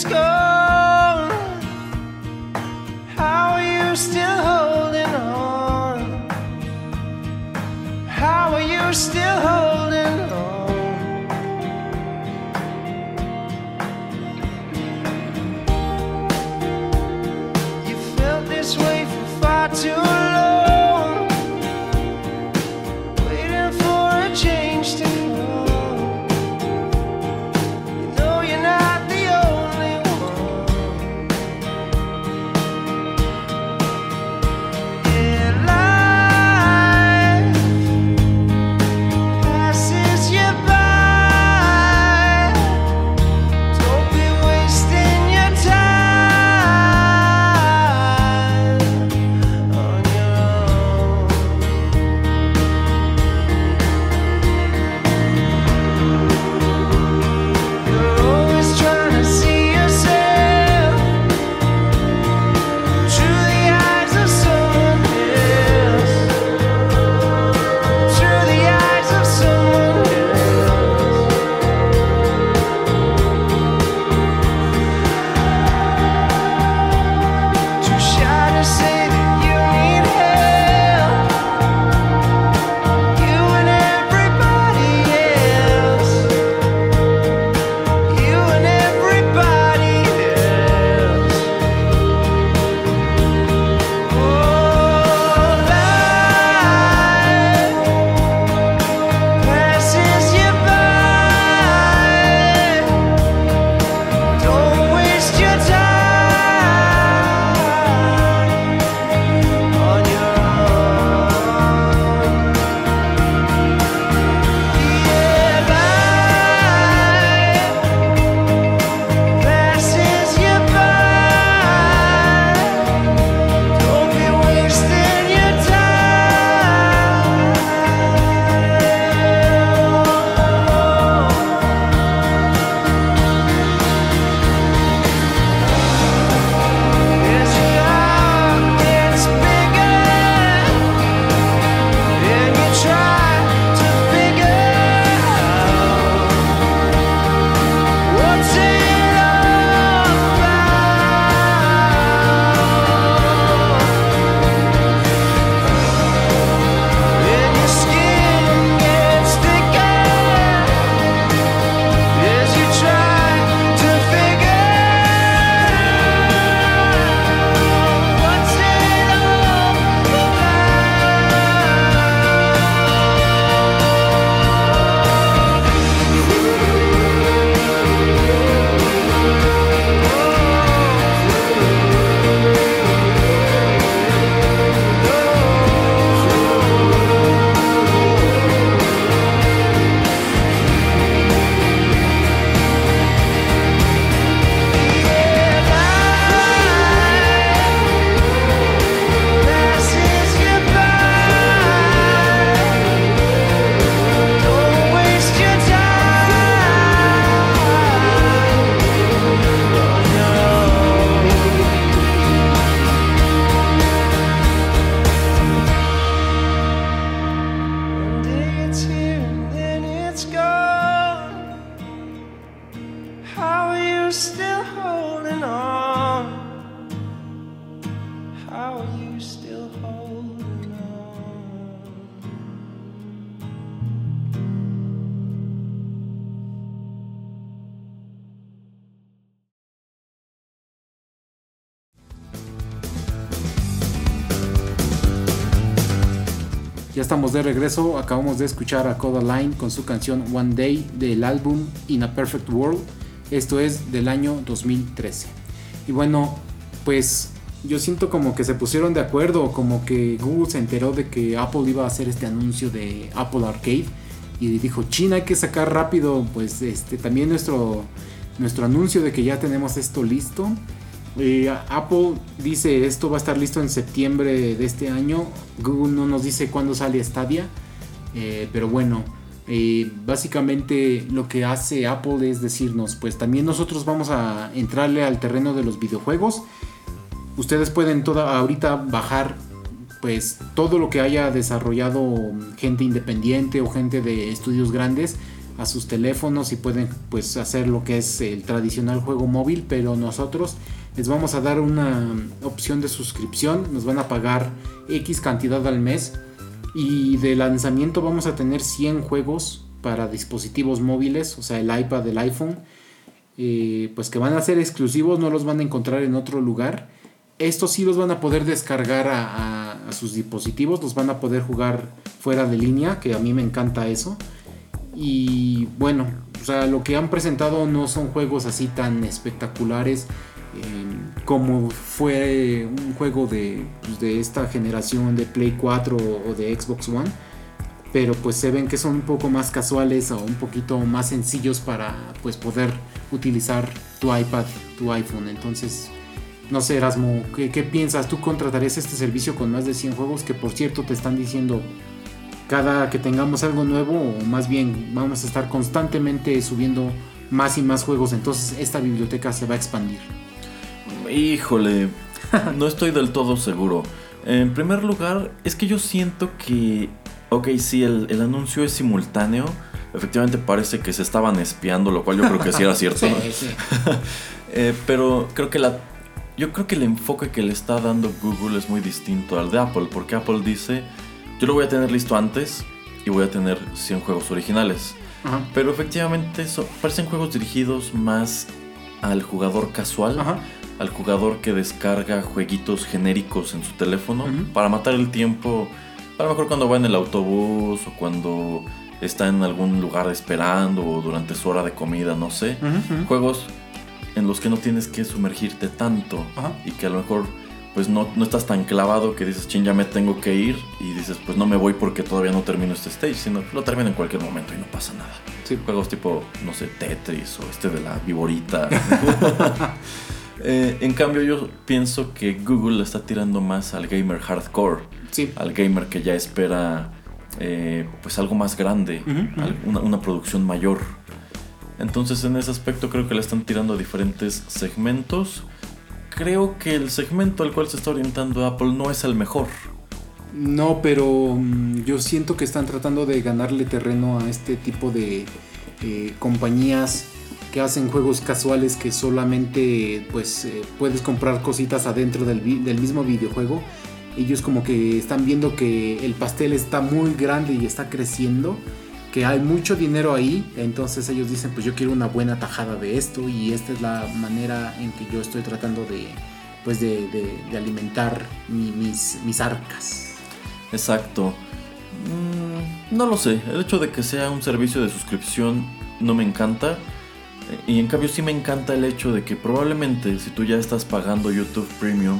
It's gone. How are you still holding on? How are you still holding de regreso. Acabamos de escuchar a Codaline con su canción One Day del álbum In a Perfect World. Esto es del año 2013. Y bueno, pues yo siento como que se pusieron de acuerdo, como que Google se enteró de que Apple iba a hacer este anuncio de Apple Arcade y dijo, China, hay que sacar rápido, pues este también nuestro nuestro anuncio de que ya tenemos esto listo. Eh, Apple dice esto va a estar listo en septiembre de este año. Google no nos dice cuándo sale Stadia. Eh, pero bueno, eh, básicamente lo que hace Apple es decirnos, pues también nosotros vamos a entrarle al terreno de los videojuegos. Ustedes pueden toda, ahorita bajar pues todo lo que haya desarrollado gente independiente o gente de estudios grandes a sus teléfonos y pueden pues hacer lo que es el tradicional juego móvil, pero nosotros les vamos a dar una opción de suscripción, nos van a pagar X cantidad al mes y de lanzamiento vamos a tener 100 juegos para dispositivos móviles, o sea, el iPad, el iPhone, eh, pues que van a ser exclusivos, no los van a encontrar en otro lugar. Estos sí los van a poder descargar a, a- sus dispositivos, los van a poder jugar fuera de línea, que a mí me encanta eso. Y bueno, o sea, lo que han presentado no son juegos así tan espectaculares como fue un juego de, pues, de esta generación de Play 4 o de Xbox One. Pero pues se ven que son un poco más casuales o un poquito más sencillos para pues poder utilizar tu iPad, tu iPhone. Entonces, no sé, Erasmo, ¿qué, qué piensas? ¿Tú contratarías este servicio con más de 100 juegos? Que por cierto te están diciendo cada que tengamos algo nuevo, o más bien vamos a estar constantemente subiendo más y más juegos, entonces esta biblioteca se va a expandir. Híjole, no estoy del todo seguro. En primer lugar, es que yo siento que, ok, sí, el, el anuncio es simultáneo. Efectivamente parece que se estaban espiando, lo cual yo creo que sí era cierto. ¿no? sí. Eh, pero creo que la, yo creo que el enfoque que le está dando Google es muy distinto al de Apple, porque Apple dice, yo lo voy a tener listo antes y voy a tener 100 juegos originales. Ajá. Pero efectivamente so- parecen juegos dirigidos más al jugador casual, Ajá. Al jugador que descarga jueguitos genéricos en su teléfono para matar el tiempo, a lo mejor cuando va en el autobús o cuando está en algún lugar esperando o durante su hora de comida, no sé. Juegos en los que no tienes que sumergirte tanto y que a lo mejor pues no, no estás tan clavado que dices, ching, ya me tengo que ir y dices, pues no me voy porque todavía no termino este stage, sino lo termino en cualquier momento y no pasa nada. Sí. Juegos tipo, no sé, Tetris o este de la viborita. Eh, en cambio yo pienso que Google le está tirando más al gamer hardcore, Sí. al gamer que ya espera eh, pues algo más grande, una producción mayor. Entonces en ese aspecto creo que le están tirando a diferentes segmentos. Creo que el segmento al cual se está orientando Apple no es el mejor. No, pero mm, yo siento que están tratando de ganarle terreno a este tipo de eh, compañías que hacen juegos casuales que solamente pues eh, puedes comprar cositas adentro del, del mismo videojuego. Ellos como que están viendo que el pastel está muy grande y está creciendo, que hay mucho dinero ahí, entonces ellos dicen pues yo quiero una buena tajada de esto y esta es la manera en que yo estoy tratando de pues de, de- alimentar mi- mis, mis arcas. Exacto. Mm, no lo sé. El hecho de que sea un servicio de suscripción no me encanta. Y en cambio sí me encanta el hecho de que probablemente si tú ya estás pagando YouTube Premium,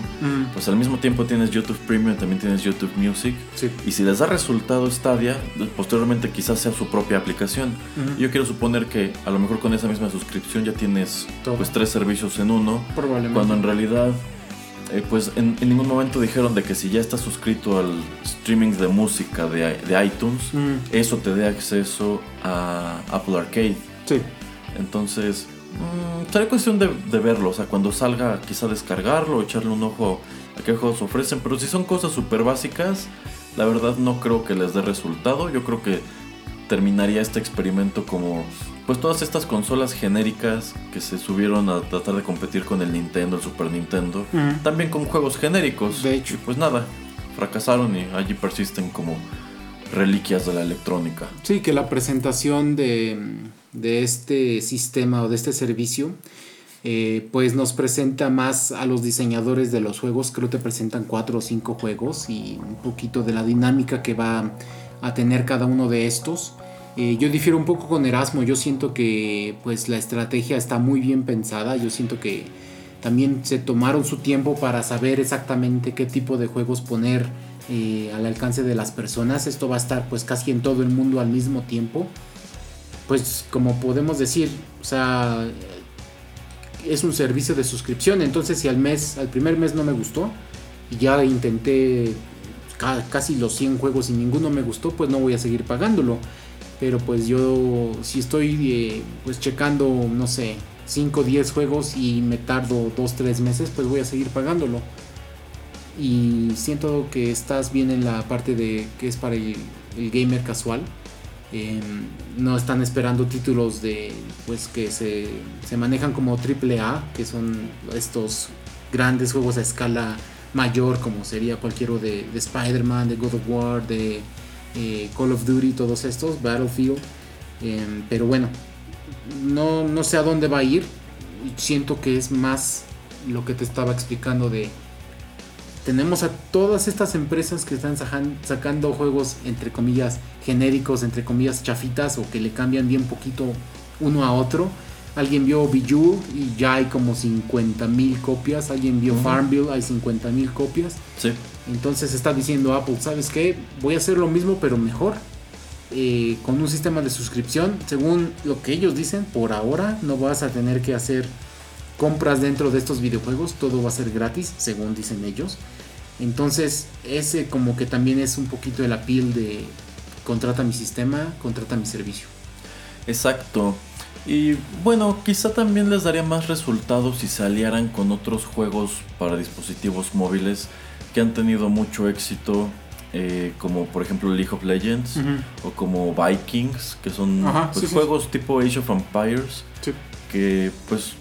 pues al mismo tiempo tienes YouTube Premium, también tienes YouTube Music. Sí. Y si les da resultado Stadia, posteriormente quizás sea su propia aplicación. Ujú. Yo quiero suponer que a lo mejor con esa misma suscripción ya tienes Todo. pues tres servicios en uno. Probablemente. Cuando en realidad, eh, pues en, en ningún momento dijeron de que si ya estás suscrito al streaming de música de, de iTunes, Mm. eso te dé acceso a Apple Arcade. Sí. Entonces, mm, será cuestión de, de verlo. O sea, cuando salga, quizá descargarlo, echarle un ojo a qué juegos ofrecen. Pero si son cosas súper básicas, la verdad no creo que les dé resultado. Yo creo que terminaría este experimento como pues todas estas consolas genéricas que se subieron a tratar de competir con el Nintendo, el Super Nintendo, Ujú. también con juegos genéricos. De hecho. Y pues nada, fracasaron y allí persisten como reliquias de la electrónica. Sí, que la presentación de, de este sistema o de este servicio eh, pues nos presenta más a los diseñadores de los juegos. Creo que te presentan cuatro o cinco juegos y un poquito de la dinámica que va a tener cada uno de estos. Eh, yo difiero un poco con Erasmo. Yo siento que pues la estrategia está muy bien pensada. Yo siento que también se tomaron su tiempo para saber exactamente qué tipo de juegos poner eh, al alcance de las personas. Esto va a estar pues casi en todo el mundo al mismo tiempo. Pues como podemos decir, o sea, es un servicio de suscripción. Entonces si al mes, al primer mes no me gustó y ya intenté ca- casi los 100 juegos y ninguno me gustó, pues no voy a seguir pagándolo. Pero pues yo si estoy eh, pues checando, no sé, 5 o 10 juegos y me tardo 2 3 meses, pues voy a seguir pagándolo. Y siento que estás bien en la parte de que es para el gamer casual. Eh, no están esperando títulos de pues que se, se manejan como AAA, que son estos grandes juegos a escala mayor, como sería cualquiera de, de Spider-Man, de God of War, de eh, Call of Duty, todos estos, Battlefield. Eh, pero bueno, no, no sé a dónde va a ir. Siento que es más lo que te estaba explicando de tenemos a todas estas empresas que están sacando juegos entre comillas genéricos, entre comillas chafitas o que le cambian bien poquito uno a otro. Alguien vio Biju y ya hay como 50 mil copias. Alguien vio Ujú. Farmville, hay 50 mil copias. Sí. Entonces está diciendo Apple, ¿sabes qué? Voy a hacer lo mismo pero mejor. eh, con un sistema de suscripción. Según lo que ellos dicen, por ahora no vas a tener que hacer compras dentro de estos videojuegos. Todo va a ser gratis, según dicen ellos. Entonces ese como que también es un poquito el appeal de contrata mi sistema, contrata mi servicio. Exacto. Y bueno, quizá también les daría más resultados si se aliaran con otros juegos para dispositivos móviles que han tenido mucho éxito, eh, como por ejemplo League of Legends o como Vikings, que son Ajá, pues, sí, sí. juegos tipo Age of Empires que pues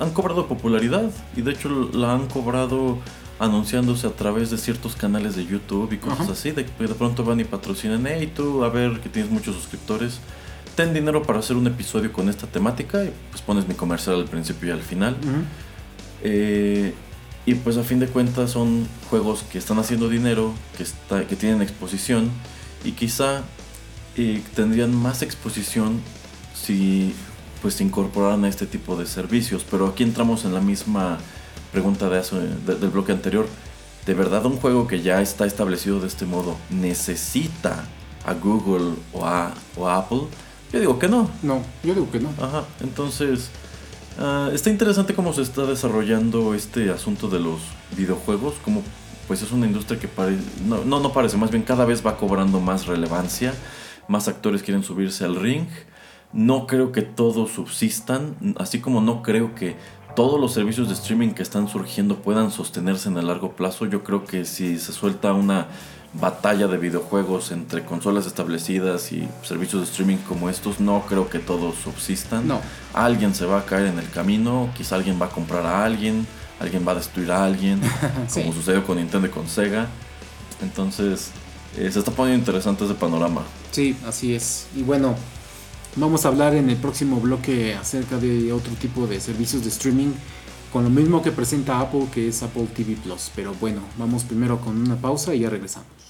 han cobrado popularidad y de hecho la han cobrado anunciándose a través de ciertos canales de YouTube y cosas Ajá. así, de que de pronto van y patrocinan, hey tú, a ver que tienes muchos suscriptores, ten dinero para hacer un episodio con esta temática y pues pones mi comercial al principio y al final. Eh, y pues a fin de cuentas son juegos que están haciendo dinero, que, está, que tienen exposición y quizá eh, tendrían más exposición si pues se incorporaran a este tipo de servicios. Pero aquí entramos en la misma pregunta de hace- de- del bloque anterior. ¿De verdad un juego que ya está establecido de este modo necesita a Google o a, o a Apple? Yo digo que no. No, yo digo que no. Ajá, entonces ah, está interesante cómo se está desarrollando este asunto de los videojuegos, como pues es una industria que parece, no, no, no parece, más bien cada vez va cobrando más relevancia, más actores quieren subirse al ring, no creo que todos subsistan, así como no creo que todos los servicios de streaming que están surgiendo puedan sostenerse en el largo plazo, yo creo que si se suelta una batalla de videojuegos entre consolas establecidas y servicios de streaming como estos, no creo que todos subsistan. No. Alguien se va a caer en el camino, quizá alguien va a comprar a alguien, alguien va a destruir a alguien, Sí. como sucedió con Nintendo y con Sega. Entonces, eh, se está poniendo interesante ese panorama. Sí, así es. Y bueno, vamos a hablar en el próximo bloque acerca de otro tipo de servicios de streaming con lo mismo que presenta Apple, que es Apple TV Plus. Pero bueno, vamos primero con una pausa y ya regresamos.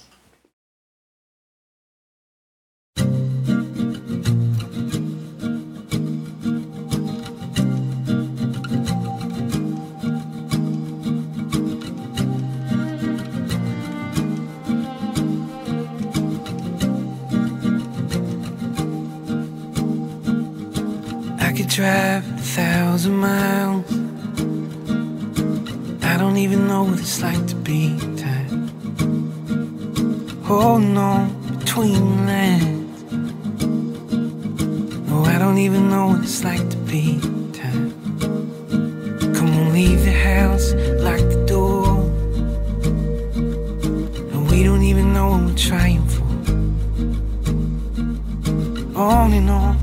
Drive a thousand miles. I don't even know what it's like to be tired. Holding on between lines. No, I don't even know what it's like to be tired. Come on, leave the house, lock the door. And we don't even know what we're trying for on and on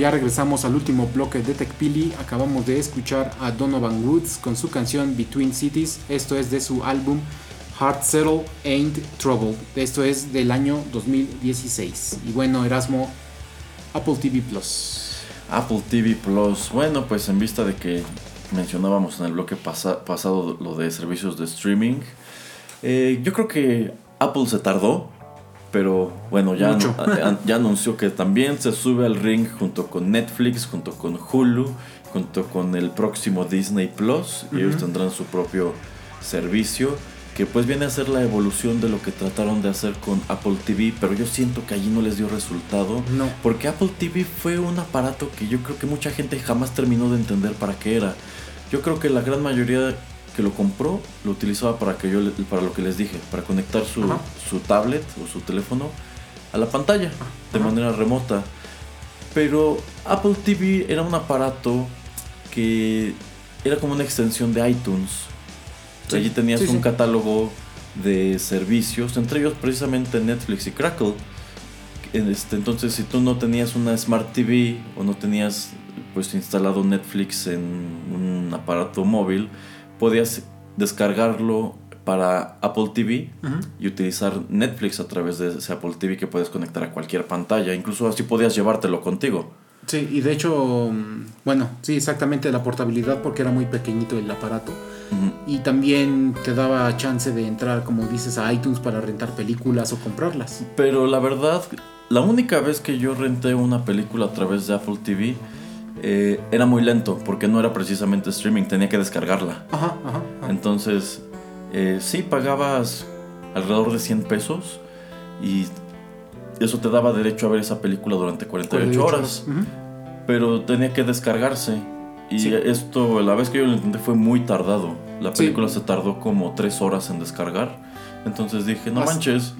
ya regresamos al último bloque de Tecpili. Acabamos de escuchar a Donovan Woods con su canción Between Cities. Esto es de su álbum Heart Settle Ain't Trouble. Esto es del año 2016. Y bueno, Erasmo, Apple TV Plus. Apple TV Plus. Bueno, pues en vista de que mencionábamos en el bloque pasa- pasado lo de servicios de streaming, eh, yo creo que Apple se tardó, pero bueno, ya, Mucho. ya anunció que también se sube al ring junto con Netflix, junto con Hulu, junto con el próximo Disney Plus, y ellos tendrán su propio servicio. Que pues viene a ser la evolución de lo que trataron de hacer con Apple TV, pero yo siento que allí no les dio resultado. No. Porque Apple TV fue un aparato que yo creo que mucha gente jamás terminó de entender para qué era. Yo creo que la gran mayoría que lo compró lo utilizaba para que yo para lo que les dije, para conectar su, su tablet o su teléfono a la pantalla de Ajá. manera remota. Pero Apple TV era un aparato que era como una extensión de iTunes. Sí, Allí tenías sí, un sí. catálogo de servicios, entre ellos precisamente Netflix y Crackle. Este, entonces, si tú no tenías una Smart TV o no tenías pues instalado Netflix en un aparato móvil, podías descargarlo para Apple TV y utilizar Netflix a través de ese Apple TV que puedes conectar a cualquier pantalla. Incluso así podías llevártelo contigo. Sí, y de hecho, mm, bueno, sí, exactamente la portabilidad porque era muy pequeñito el aparato. Y también te daba chance de entrar, como dices, a iTunes para rentar películas o comprarlas. Pero la verdad, la única vez que yo renté una película a través de Apple TV eh, era muy lento porque no era precisamente streaming, tenía que descargarla. Ajá, ajá. ajá. Entonces, eh, sí pagabas alrededor de 100 pesos y eso te daba derecho a ver esa película durante 48 horas. Ujú. Pero tenía que descargarse. Y Sí. esto, la vez que yo lo intenté fue muy tardado. La Sí. película se tardó como 3 horas en descargar. Entonces dije, no As- manches,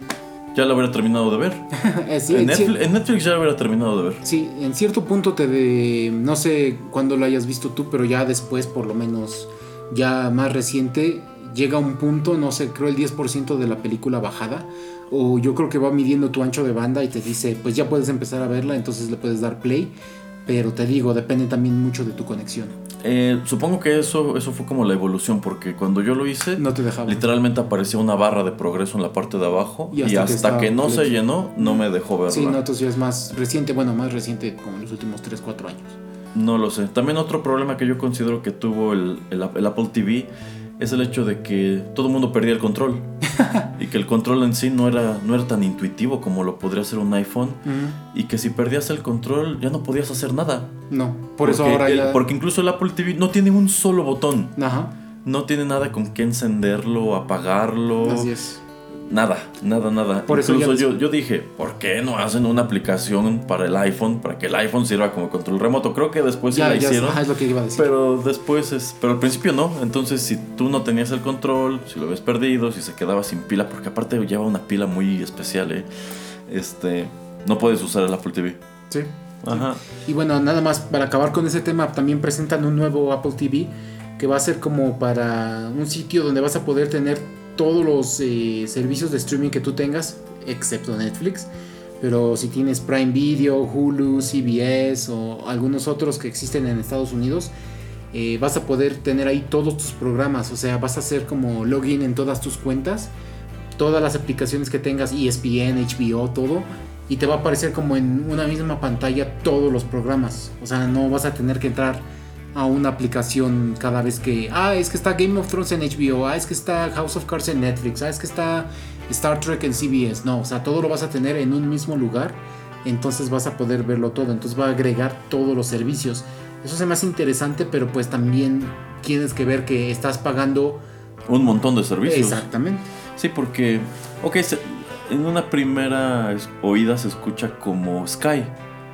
ya la hubiera terminado de ver. Eh, sí, en, Netflix, cier- en Netflix ya la hubiera terminado de ver. sí, en cierto punto te de, no sé cuándo lo hayas visto tú, pero ya después, por lo menos, ya más reciente, llega un punto, no sé, creo el 10% de la película bajada, o yo creo que va midiendo tu ancho de banda y te dice, pues ya puedes empezar a verla, entonces le puedes dar play, pero te digo, depende también mucho de tu conexión. Eh, supongo que eso, eso fue como la evolución, porque cuando yo lo hice, No te dejaba. literalmente aparecía una barra de progreso en la parte de abajo. Y Y hasta que no se llenó, no me dejó verla. Sí, no, entonces ya es más reciente, bueno, más reciente como en los últimos 3, 4 años. No lo sé. También otro problema que yo considero que tuvo el, el- el Apple TV es el hecho de que todo el mundo perdía el control. y que el control en sí no era, no era tan intuitivo como lo podría ser un iPhone y que si perdías el control ya no podías hacer nada. No, por eso Porque ahora el- ya. Porque incluso el Apple TV no tiene un solo botón. Ajá, No tiene nada con qué encenderlo, apagarlo. así es. Nada, nada, nada. Por eso Incluso ya yo, yo dije, ¿por qué no hacen una aplicación para el iPhone? Para que el iPhone sirva como control remoto. Creo que después sí ya, la ya, hicieron. ajá, es lo que iba a decir. Pero después es. Pero al principio no. Entonces, si tú no tenías el control, si lo habías perdido, si se quedaba sin pila, porque aparte lleva una pila muy especial, ¿eh? Este. No puedes usar el Apple TV. sí. Ajá. Y bueno, nada más para acabar con ese tema, también presentan un nuevo Apple TV que va a ser como para un sitio donde vas a poder tener todos los eh, servicios de streaming que tú tengas, excepto Netflix. Pero si tienes Prime Video, Hulu, CBS o algunos otros que existen en Estados Unidos, eh, vas a poder tener ahí todos tus programas. O sea, vas a hacer como login en todas tus cuentas, todas las aplicaciones que tengas, ESPN, HBO, todo. Y te va a aparecer como en una misma pantalla todos los programas. O sea, no vas a tener que entrar a una aplicación cada vez que. Ah, es que está Game of Thrones en HBO. Ah, es que está House of Cards en Netflix. Ah, es que está Star Trek en CBS. No, o sea, todo lo vas a tener en un mismo lugar. Entonces vas a poder verlo todo. Entonces va a agregar todos los servicios. Eso se me hace interesante, pero pues también tienes que ver que estás pagando. Un montón de servicios. Exactamente. Sí, porque. Ok, en una primera oída se escucha como Sky.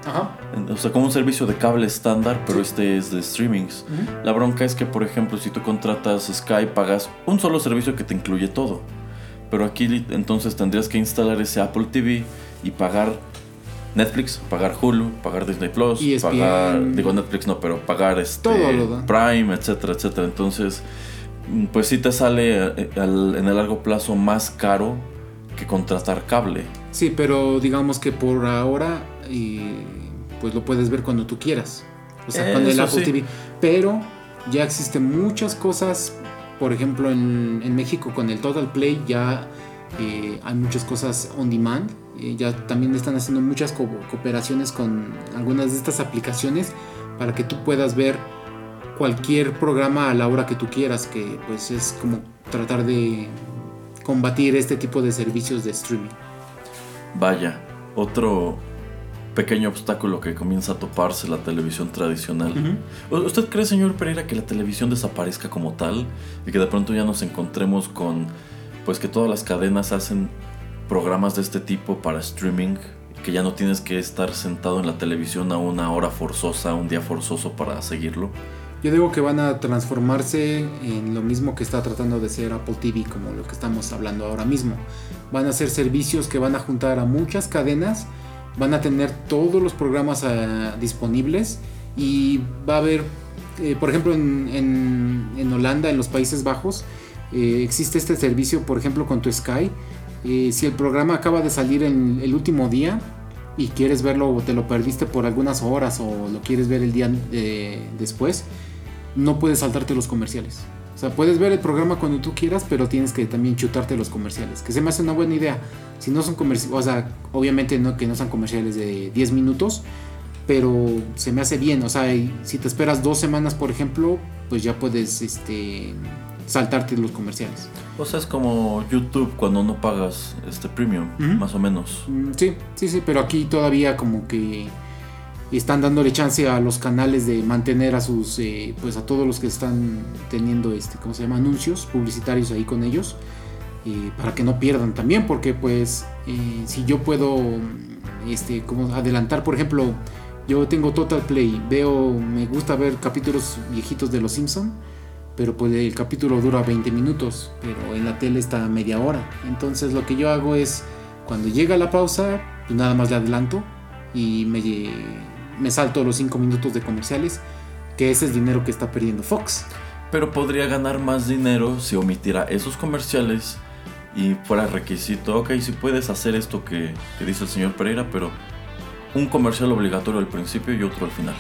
Ajá. O sea, como un servicio de cable estándar, pero este es de streamings. La bronca es que, por ejemplo, si tú contratas Sky, pagas un solo servicio que te incluye todo. Pero aquí entonces tendrías que instalar ese Apple TV y pagar Netflix, pagar Hulu, pagar Disney Plus, ESPN. pagar, digo Netflix no, pero pagar este. Prime, etcétera, etcétera. Entonces, mm, pues sí te sale eh, en el largo plazo más caro que contratar cable. Sí, pero digamos que por ahora pues lo puedes ver cuando tú quieras. O sea, con el Eso Apple sí. TV. Pero ya existen muchas cosas. Por ejemplo, en, en México con el Total Play ya eh, hay muchas cosas on demand. Eh, ya también están haciendo muchas co- cooperaciones con algunas de estas aplicaciones para que tú puedas ver cualquier programa a la hora que tú quieras, que pues es como tratar de combatir este tipo de servicios de streaming. Vaya, otro pequeño obstáculo que comienza a toparse la televisión tradicional. ¿U- ¿Usted cree, señor Pereira, que la televisión desaparezca como tal y que de pronto ya nos encontremos con, pues que todas las cadenas hacen programas de este tipo para streaming, que ya no tienes que estar sentado en la televisión a una hora forzosa, un día forzoso para seguirlo? Yo digo que van a transformarse en lo mismo que está tratando de ser Apple TV, como lo que estamos hablando ahora mismo. Van a ser servicios que van a juntar a muchas cadenas, van a tener todos los programas ah, disponibles y va a haber, eh, por ejemplo, en, en- en Holanda, en los Países Bajos, eh, existe este servicio, por ejemplo, con tu Sky. Eh, si el programa acaba de salir en el último día y quieres verlo o te lo perdiste por algunas horas o lo quieres ver el día después, no puedes saltarte los comerciales. O sea, puedes ver el programa cuando tú quieras, pero tienes que también chutarte los comerciales. Que se me hace una buena idea. Si no son comerciales, o sea, obviamente no que no sean comerciales de 10 minutos, pero se me hace bien. O sea, si te esperas dos semanas, por ejemplo, pues ya puedes este, saltarte los comerciales. O sea, es como YouTube cuando no pagas este premium, más o menos. Mm, Sí, sí, sí, pero aquí todavía como que están dándole chance a los canales de mantener a sus, eh, pues a todos los que están teniendo, este, ¿cómo se llama? Anuncios publicitarios ahí con ellos, eh, para que no pierdan también, porque pues eh, si yo puedo, este, como adelantar, por ejemplo, yo tengo Total Play, veo, me gusta ver capítulos viejitos de Los Simpson, pero pues el capítulo dura 20 minutos, pero en la tele está media hora. Entonces lo que yo hago es, cuando llega la pausa, pues nada más le adelanto y me, me salto los 5 minutos de comerciales, que ese es dinero que está perdiendo Fox. Pero podría ganar más dinero si omitiera esos comerciales y fuera requisito. Ok, si puedes hacer esto que, que dice el señor Pereira, pero un comercial obligatorio al principio y otro al final.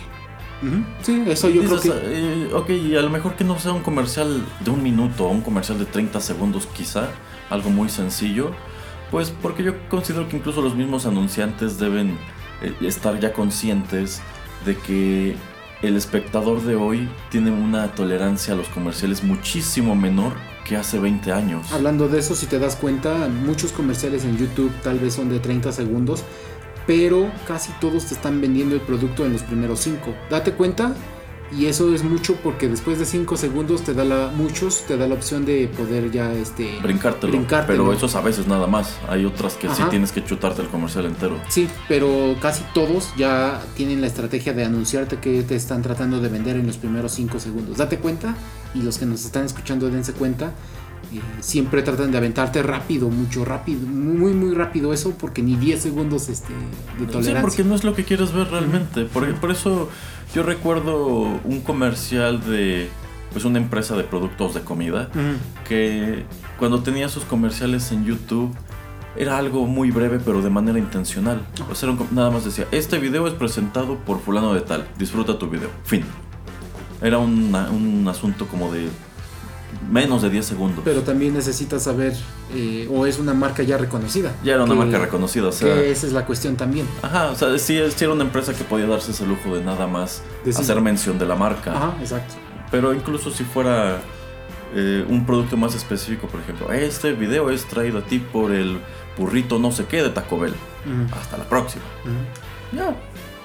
Sí, eso yo creo que... eh, ok, y a lo mejor que no sea un comercial de un minuto o un comercial de 30 segundos quizá, algo muy sencillo, pues porque yo considero que incluso los mismos anunciantes deben estar ya conscientes de que el espectador de hoy tiene una tolerancia a los comerciales muchísimo menor que hace 20 años. Hablando de eso, si te das cuenta, muchos comerciales en YouTube tal vez son de 30 segundos, pero casi todos te están vendiendo el producto en los primeros 5. Date cuenta, y eso es mucho porque después de 5 segundos te da la, muchos te da la opción de poder ya este Brincártelo, brincártelo. Pero eso es a veces nada más. Hay otras que sí Ajá. tienes que chutarte el comercial entero. Sí, pero casi todos ya tienen la estrategia de anunciarte que te están tratando de vender en los primeros 5 segundos. Date cuenta y los que nos están escuchando dense cuenta. eh, siempre tratan de aventarte rápido, mucho rápido, muy muy rápido eso porque ni 10 segundos este, de Sí, tolerancia. porque no es lo que quieres ver realmente. Por, por eso yo recuerdo un comercial de pues una empresa de productos de comida que cuando tenía sus comerciales en YouTube era algo muy breve pero de manera intencional. O sea, nada más decía, este video es presentado por fulano de tal, disfruta tu video. Fin. Era una- un asunto como de menos de 10 segundos. Pero también necesitas saber, eh, o es una marca ya reconocida. ya era una que- marca reconocida, o sea... Que esa es la cuestión también. Ajá, o sea, sí, sí era una empresa que podía darse ese lujo de nada más Decir- hacer mención de la marca. Ajá, exacto. Pero incluso si fuera eh, un producto más específico, por ejemplo, este video es traído a ti por el burrito no sé qué de Taco Bell. Hasta la próxima. Ya,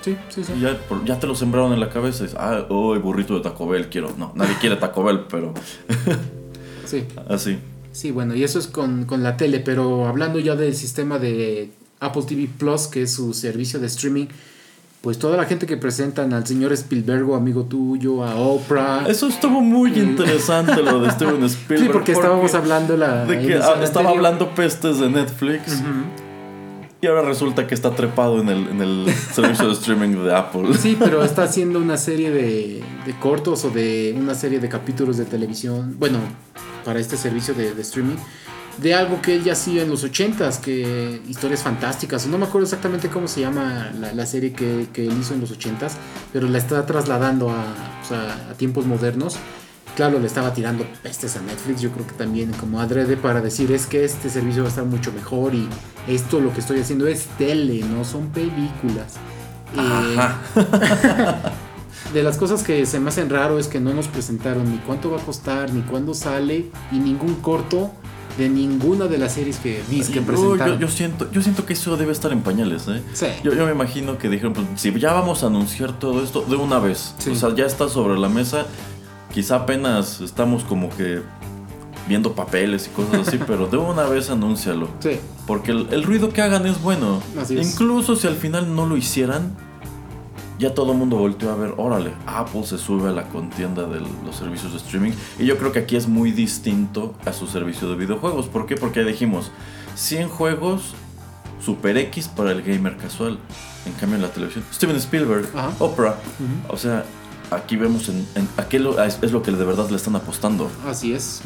Sí, sí, sí. y ya, ya te lo sembraron en la cabeza. y dices, ah, oh, el burrito de Taco Bell quiero. No, nadie quiere Taco Bell, pero Sí. así. Sí, bueno, y eso es con, con la tele, pero hablando ya del sistema de Apple TV Plus, que es su servicio de streaming, pues toda la gente que presentan al señor Spielberg, amigo tuyo, a Oprah. Eso estuvo muy interesante lo de Steven Spielberg. sí, porque estábamos hablando la. de que estaba anterior. hablando pestes de Netflix. Y ahora resulta que está trepado en el, en el servicio de streaming de Apple. Sí, pero está haciendo una serie de, de cortos o de una serie de capítulos de televisión, bueno, para este servicio de, de streaming, de algo que él ya hacía en los 80s, que historias fantásticas, no me acuerdo exactamente cómo se llama la, la serie que, que él hizo en los 80s, pero la está trasladando a, a tiempos modernos. Claro, le estaba tirando pestes a Netflix, yo creo que también como adrede para decir es que este servicio va a estar mucho mejor y esto lo que estoy haciendo es tele, no son películas. Eh, Ajá. de las cosas que se me hacen raro es que no nos presentaron ni cuánto va a costar, ni cuándo sale, y ningún corto de ninguna de las series que, dis que Yo- presentaron. yo, yo siento, yo siento que eso debe estar en pañales, ¿eh? Sí. Yo, yo me imagino que dijeron, pues, si ya vamos a anunciar todo esto de una vez. Sí. O sea, ya está sobre la mesa. Quizá apenas estamos como que viendo papeles y cosas así, pero de una vez anúncialo. Sí. Porque el, el ruido que hagan es bueno. Así es. Incluso si al final no lo hicieran, ya todo el mundo volteó a ver, órale, Apple se sube a la contienda de los servicios de streaming. Y yo creo que aquí es muy distinto a su servicio de videojuegos. ¿Por qué? Porque dijimos, 100 juegos Super X para el gamer casual. En cambio en la televisión, Steven Spielberg, Ajá. Oprah. O sea, aquí vemos en, en a qué lo- es, es lo que de verdad le están apostando. Así es.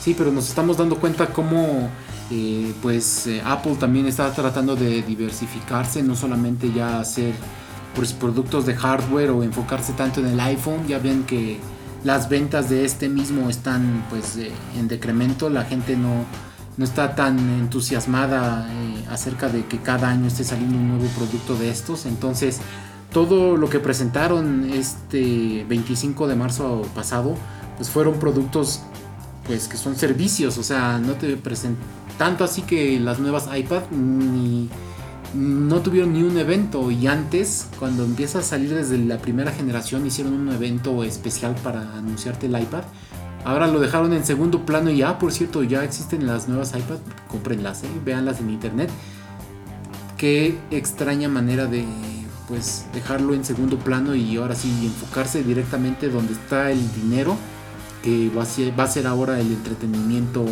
Sí, pero nos estamos dando cuenta cómo eh, pues eh, Apple también está tratando de diversificarse, no solamente ya hacer pues, productos de hardware o enfocarse tanto en el iPhone. Ya ven que las ventas de este mismo están pues eh, en decremento, la gente no, no está tan entusiasmada acerca de que cada año esté saliendo un nuevo producto de estos. Entonces, todo lo que presentaron este 25 de marzo pasado, pues fueron productos pues que son servicios, o sea, no te presentan tanto así que las nuevas iPad ni no tuvieron ni un evento y antes cuando empieza a salir desde la primera generación hicieron un evento especial para anunciarte el iPad. Ahora lo dejaron en segundo plano y ya, por cierto, ya existen las nuevas iPad, cómprenlas, ¿eh? véanlas en internet. Qué extraña manera de pues dejarlo en segundo plano y ahora sí enfocarse directamente donde está el dinero que va a ser, va a ser ahora el entretenimiento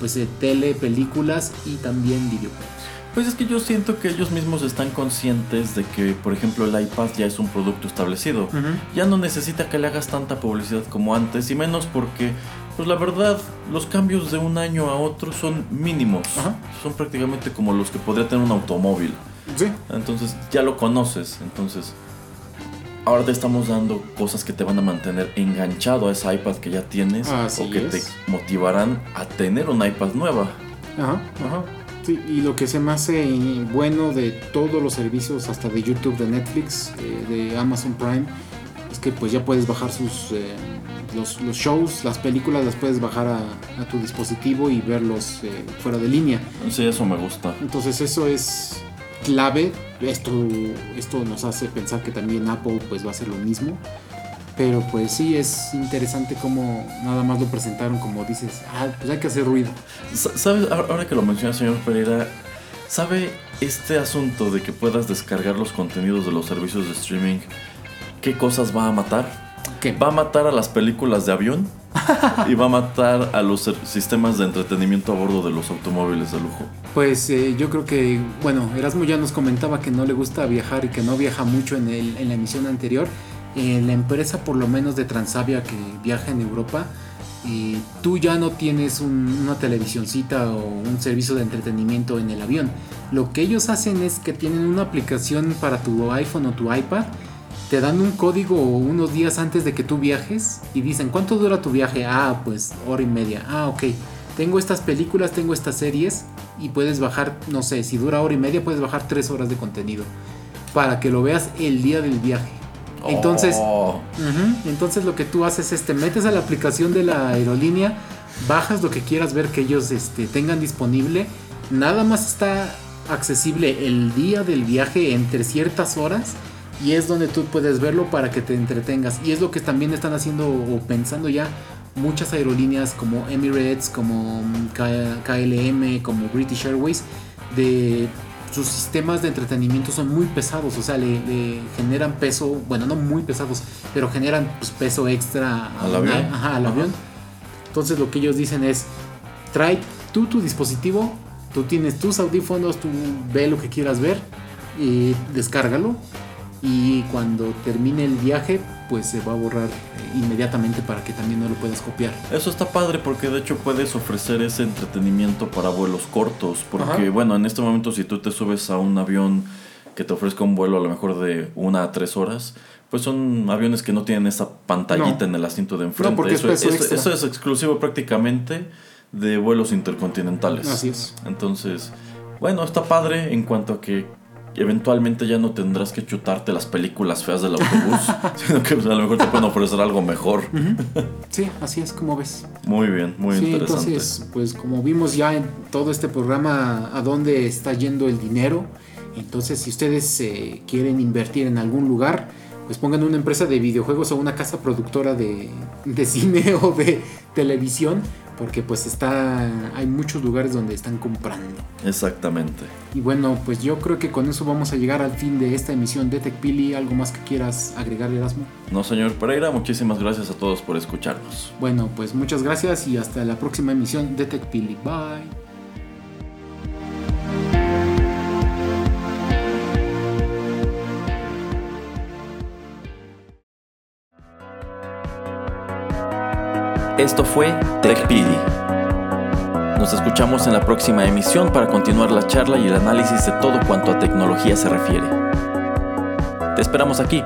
pues de tele, películas y también videojuegos. Pues es que yo siento que ellos mismos están conscientes de que, por ejemplo, el iPad ya es un producto establecido. Ya no necesita que le hagas tanta publicidad como antes, y menos porque, pues la verdad, los cambios de un año a otro son mínimos. Son prácticamente como los que podría tener un automóvil. Sí. Entonces ya lo conoces. Entonces, ahora te estamos dando cosas que te van a mantener enganchado a ese iPad que ya tienes Así o que es. te motivarán a tener una iPad nueva. Ajá, ajá. Sí, y lo que se me hace bueno de todos los servicios, hasta de YouTube, de Netflix, eh, de Amazon Prime, es que pues ya puedes bajar sus eh, los, los shows, las películas las puedes bajar a, a tu dispositivo y verlos eh, fuera de línea. Sí, eso me gusta. Entonces eso es clave. Esto, esto nos hace pensar que también Apple pues va a hacer lo mismo. Pero pues sí es interesante como nada más lo presentaron como dices, ah, pues hay que hacer ruido. Sa- ¿Sabes? Ahora ahora que lo menciona señor Pereira, ¿sabe este asunto de que puedas descargar los contenidos de los servicios de streaming? ¿Qué cosas va a matar? ¿Qué? Va a matar a las películas de avión y va a matar a los sistemas de entretenimiento a bordo de los automóviles de lujo. Pues eh, yo creo que, bueno, Erasmo ya nos comentaba que no le gusta viajar y que no viaja mucho en, el- en la emisión anterior. Eh, la empresa, por lo menos de Transavia que viaja en Europa, eh, tú ya no tienes un- una televisioncita o un servicio de entretenimiento en el avión. Lo que ellos hacen es que tienen una aplicación para tu iPhone o tu iPad. Te dan un código unos días antes de que tú viajes y dicen, ¿cuánto dura tu viaje? Ah, pues hora y media. Ah, ok. Tengo estas películas, tengo estas series y puedes bajar, no sé, si dura hora y media, puedes bajar tres horas de contenido para que lo veas el día del viaje. Entonces, Oh, Entonces lo que tú haces es te metes a la aplicación de la aerolínea, bajas lo que quieras ver que ellos este, tengan disponible, nada más está accesible el día del viaje entre ciertas horas y es donde tú puedes verlo para que te entretengas y es lo que también están haciendo o pensando ya muchas aerolíneas como Emirates, como mm, KLM, como British Airways de sus sistemas de entretenimiento son muy pesados, o sea, le, le generan peso, bueno, no muy pesados, pero generan pues, peso extra ¿Al avión? ajá, al Ajá. avión. Entonces lo que ellos dicen es, trae tú tu dispositivo, tú tienes tus audífonos, tú ve lo que quieras ver y descárgalo y cuando termine el viaje pues se va a borrar eh, inmediatamente para que también no lo puedas copiar. Eso está padre porque de hecho puedes ofrecer ese entretenimiento para vuelos cortos. Porque Ajá. bueno, en este momento si tú te subes a un avión que te ofrezca un vuelo a lo mejor de una a tres horas, pues son aviones que no tienen esa pantallita No. en el asiento de enfrente. porque es eso, extra. eso es exclusivo prácticamente de vuelos intercontinentales. Así es. Entonces, bueno, está padre en cuanto a que eventualmente ya no tendrás que chutarte las películas feas del autobús, sino que pues, a lo mejor te pueden ofrecer algo mejor. Sí, así es como ves. Muy bien, muy sí, interesante. entonces, pues como vimos ya en todo este programa a dónde está yendo el dinero, entonces si ustedes eh, quieren invertir en algún lugar, pues pongan una empresa de videojuegos o una casa productora de, de cine o de televisión, porque pues está, hay muchos lugares donde están comprando. Exactamente. Y bueno, pues yo creo que con eso vamos a llegar al fin de esta emisión de TechPili. ¿Algo más que quieras agregar, Erasmo? No, señor Pereira, muchísimas gracias a todos por escucharnos. Bueno, pues muchas gracias y hasta la próxima emisión de TechPili. Bye. Esto fue TechPili. Nos escuchamos en la próxima emisión para continuar la charla y el análisis de todo cuanto a tecnología se refiere. Te esperamos aquí,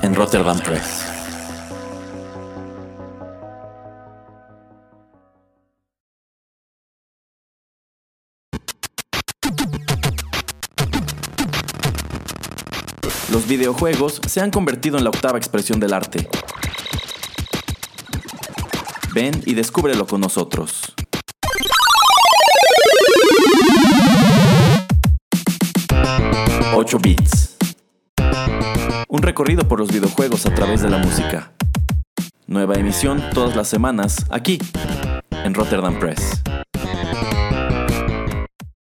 en Rotterdam Press. Los videojuegos se han convertido en la octava expresión del arte. Ven y descúbrelo con nosotros. Ocho bits. Un recorrido por los videojuegos a través de la música. Nueva emisión todas las semanas aquí, en Rotterdam Press.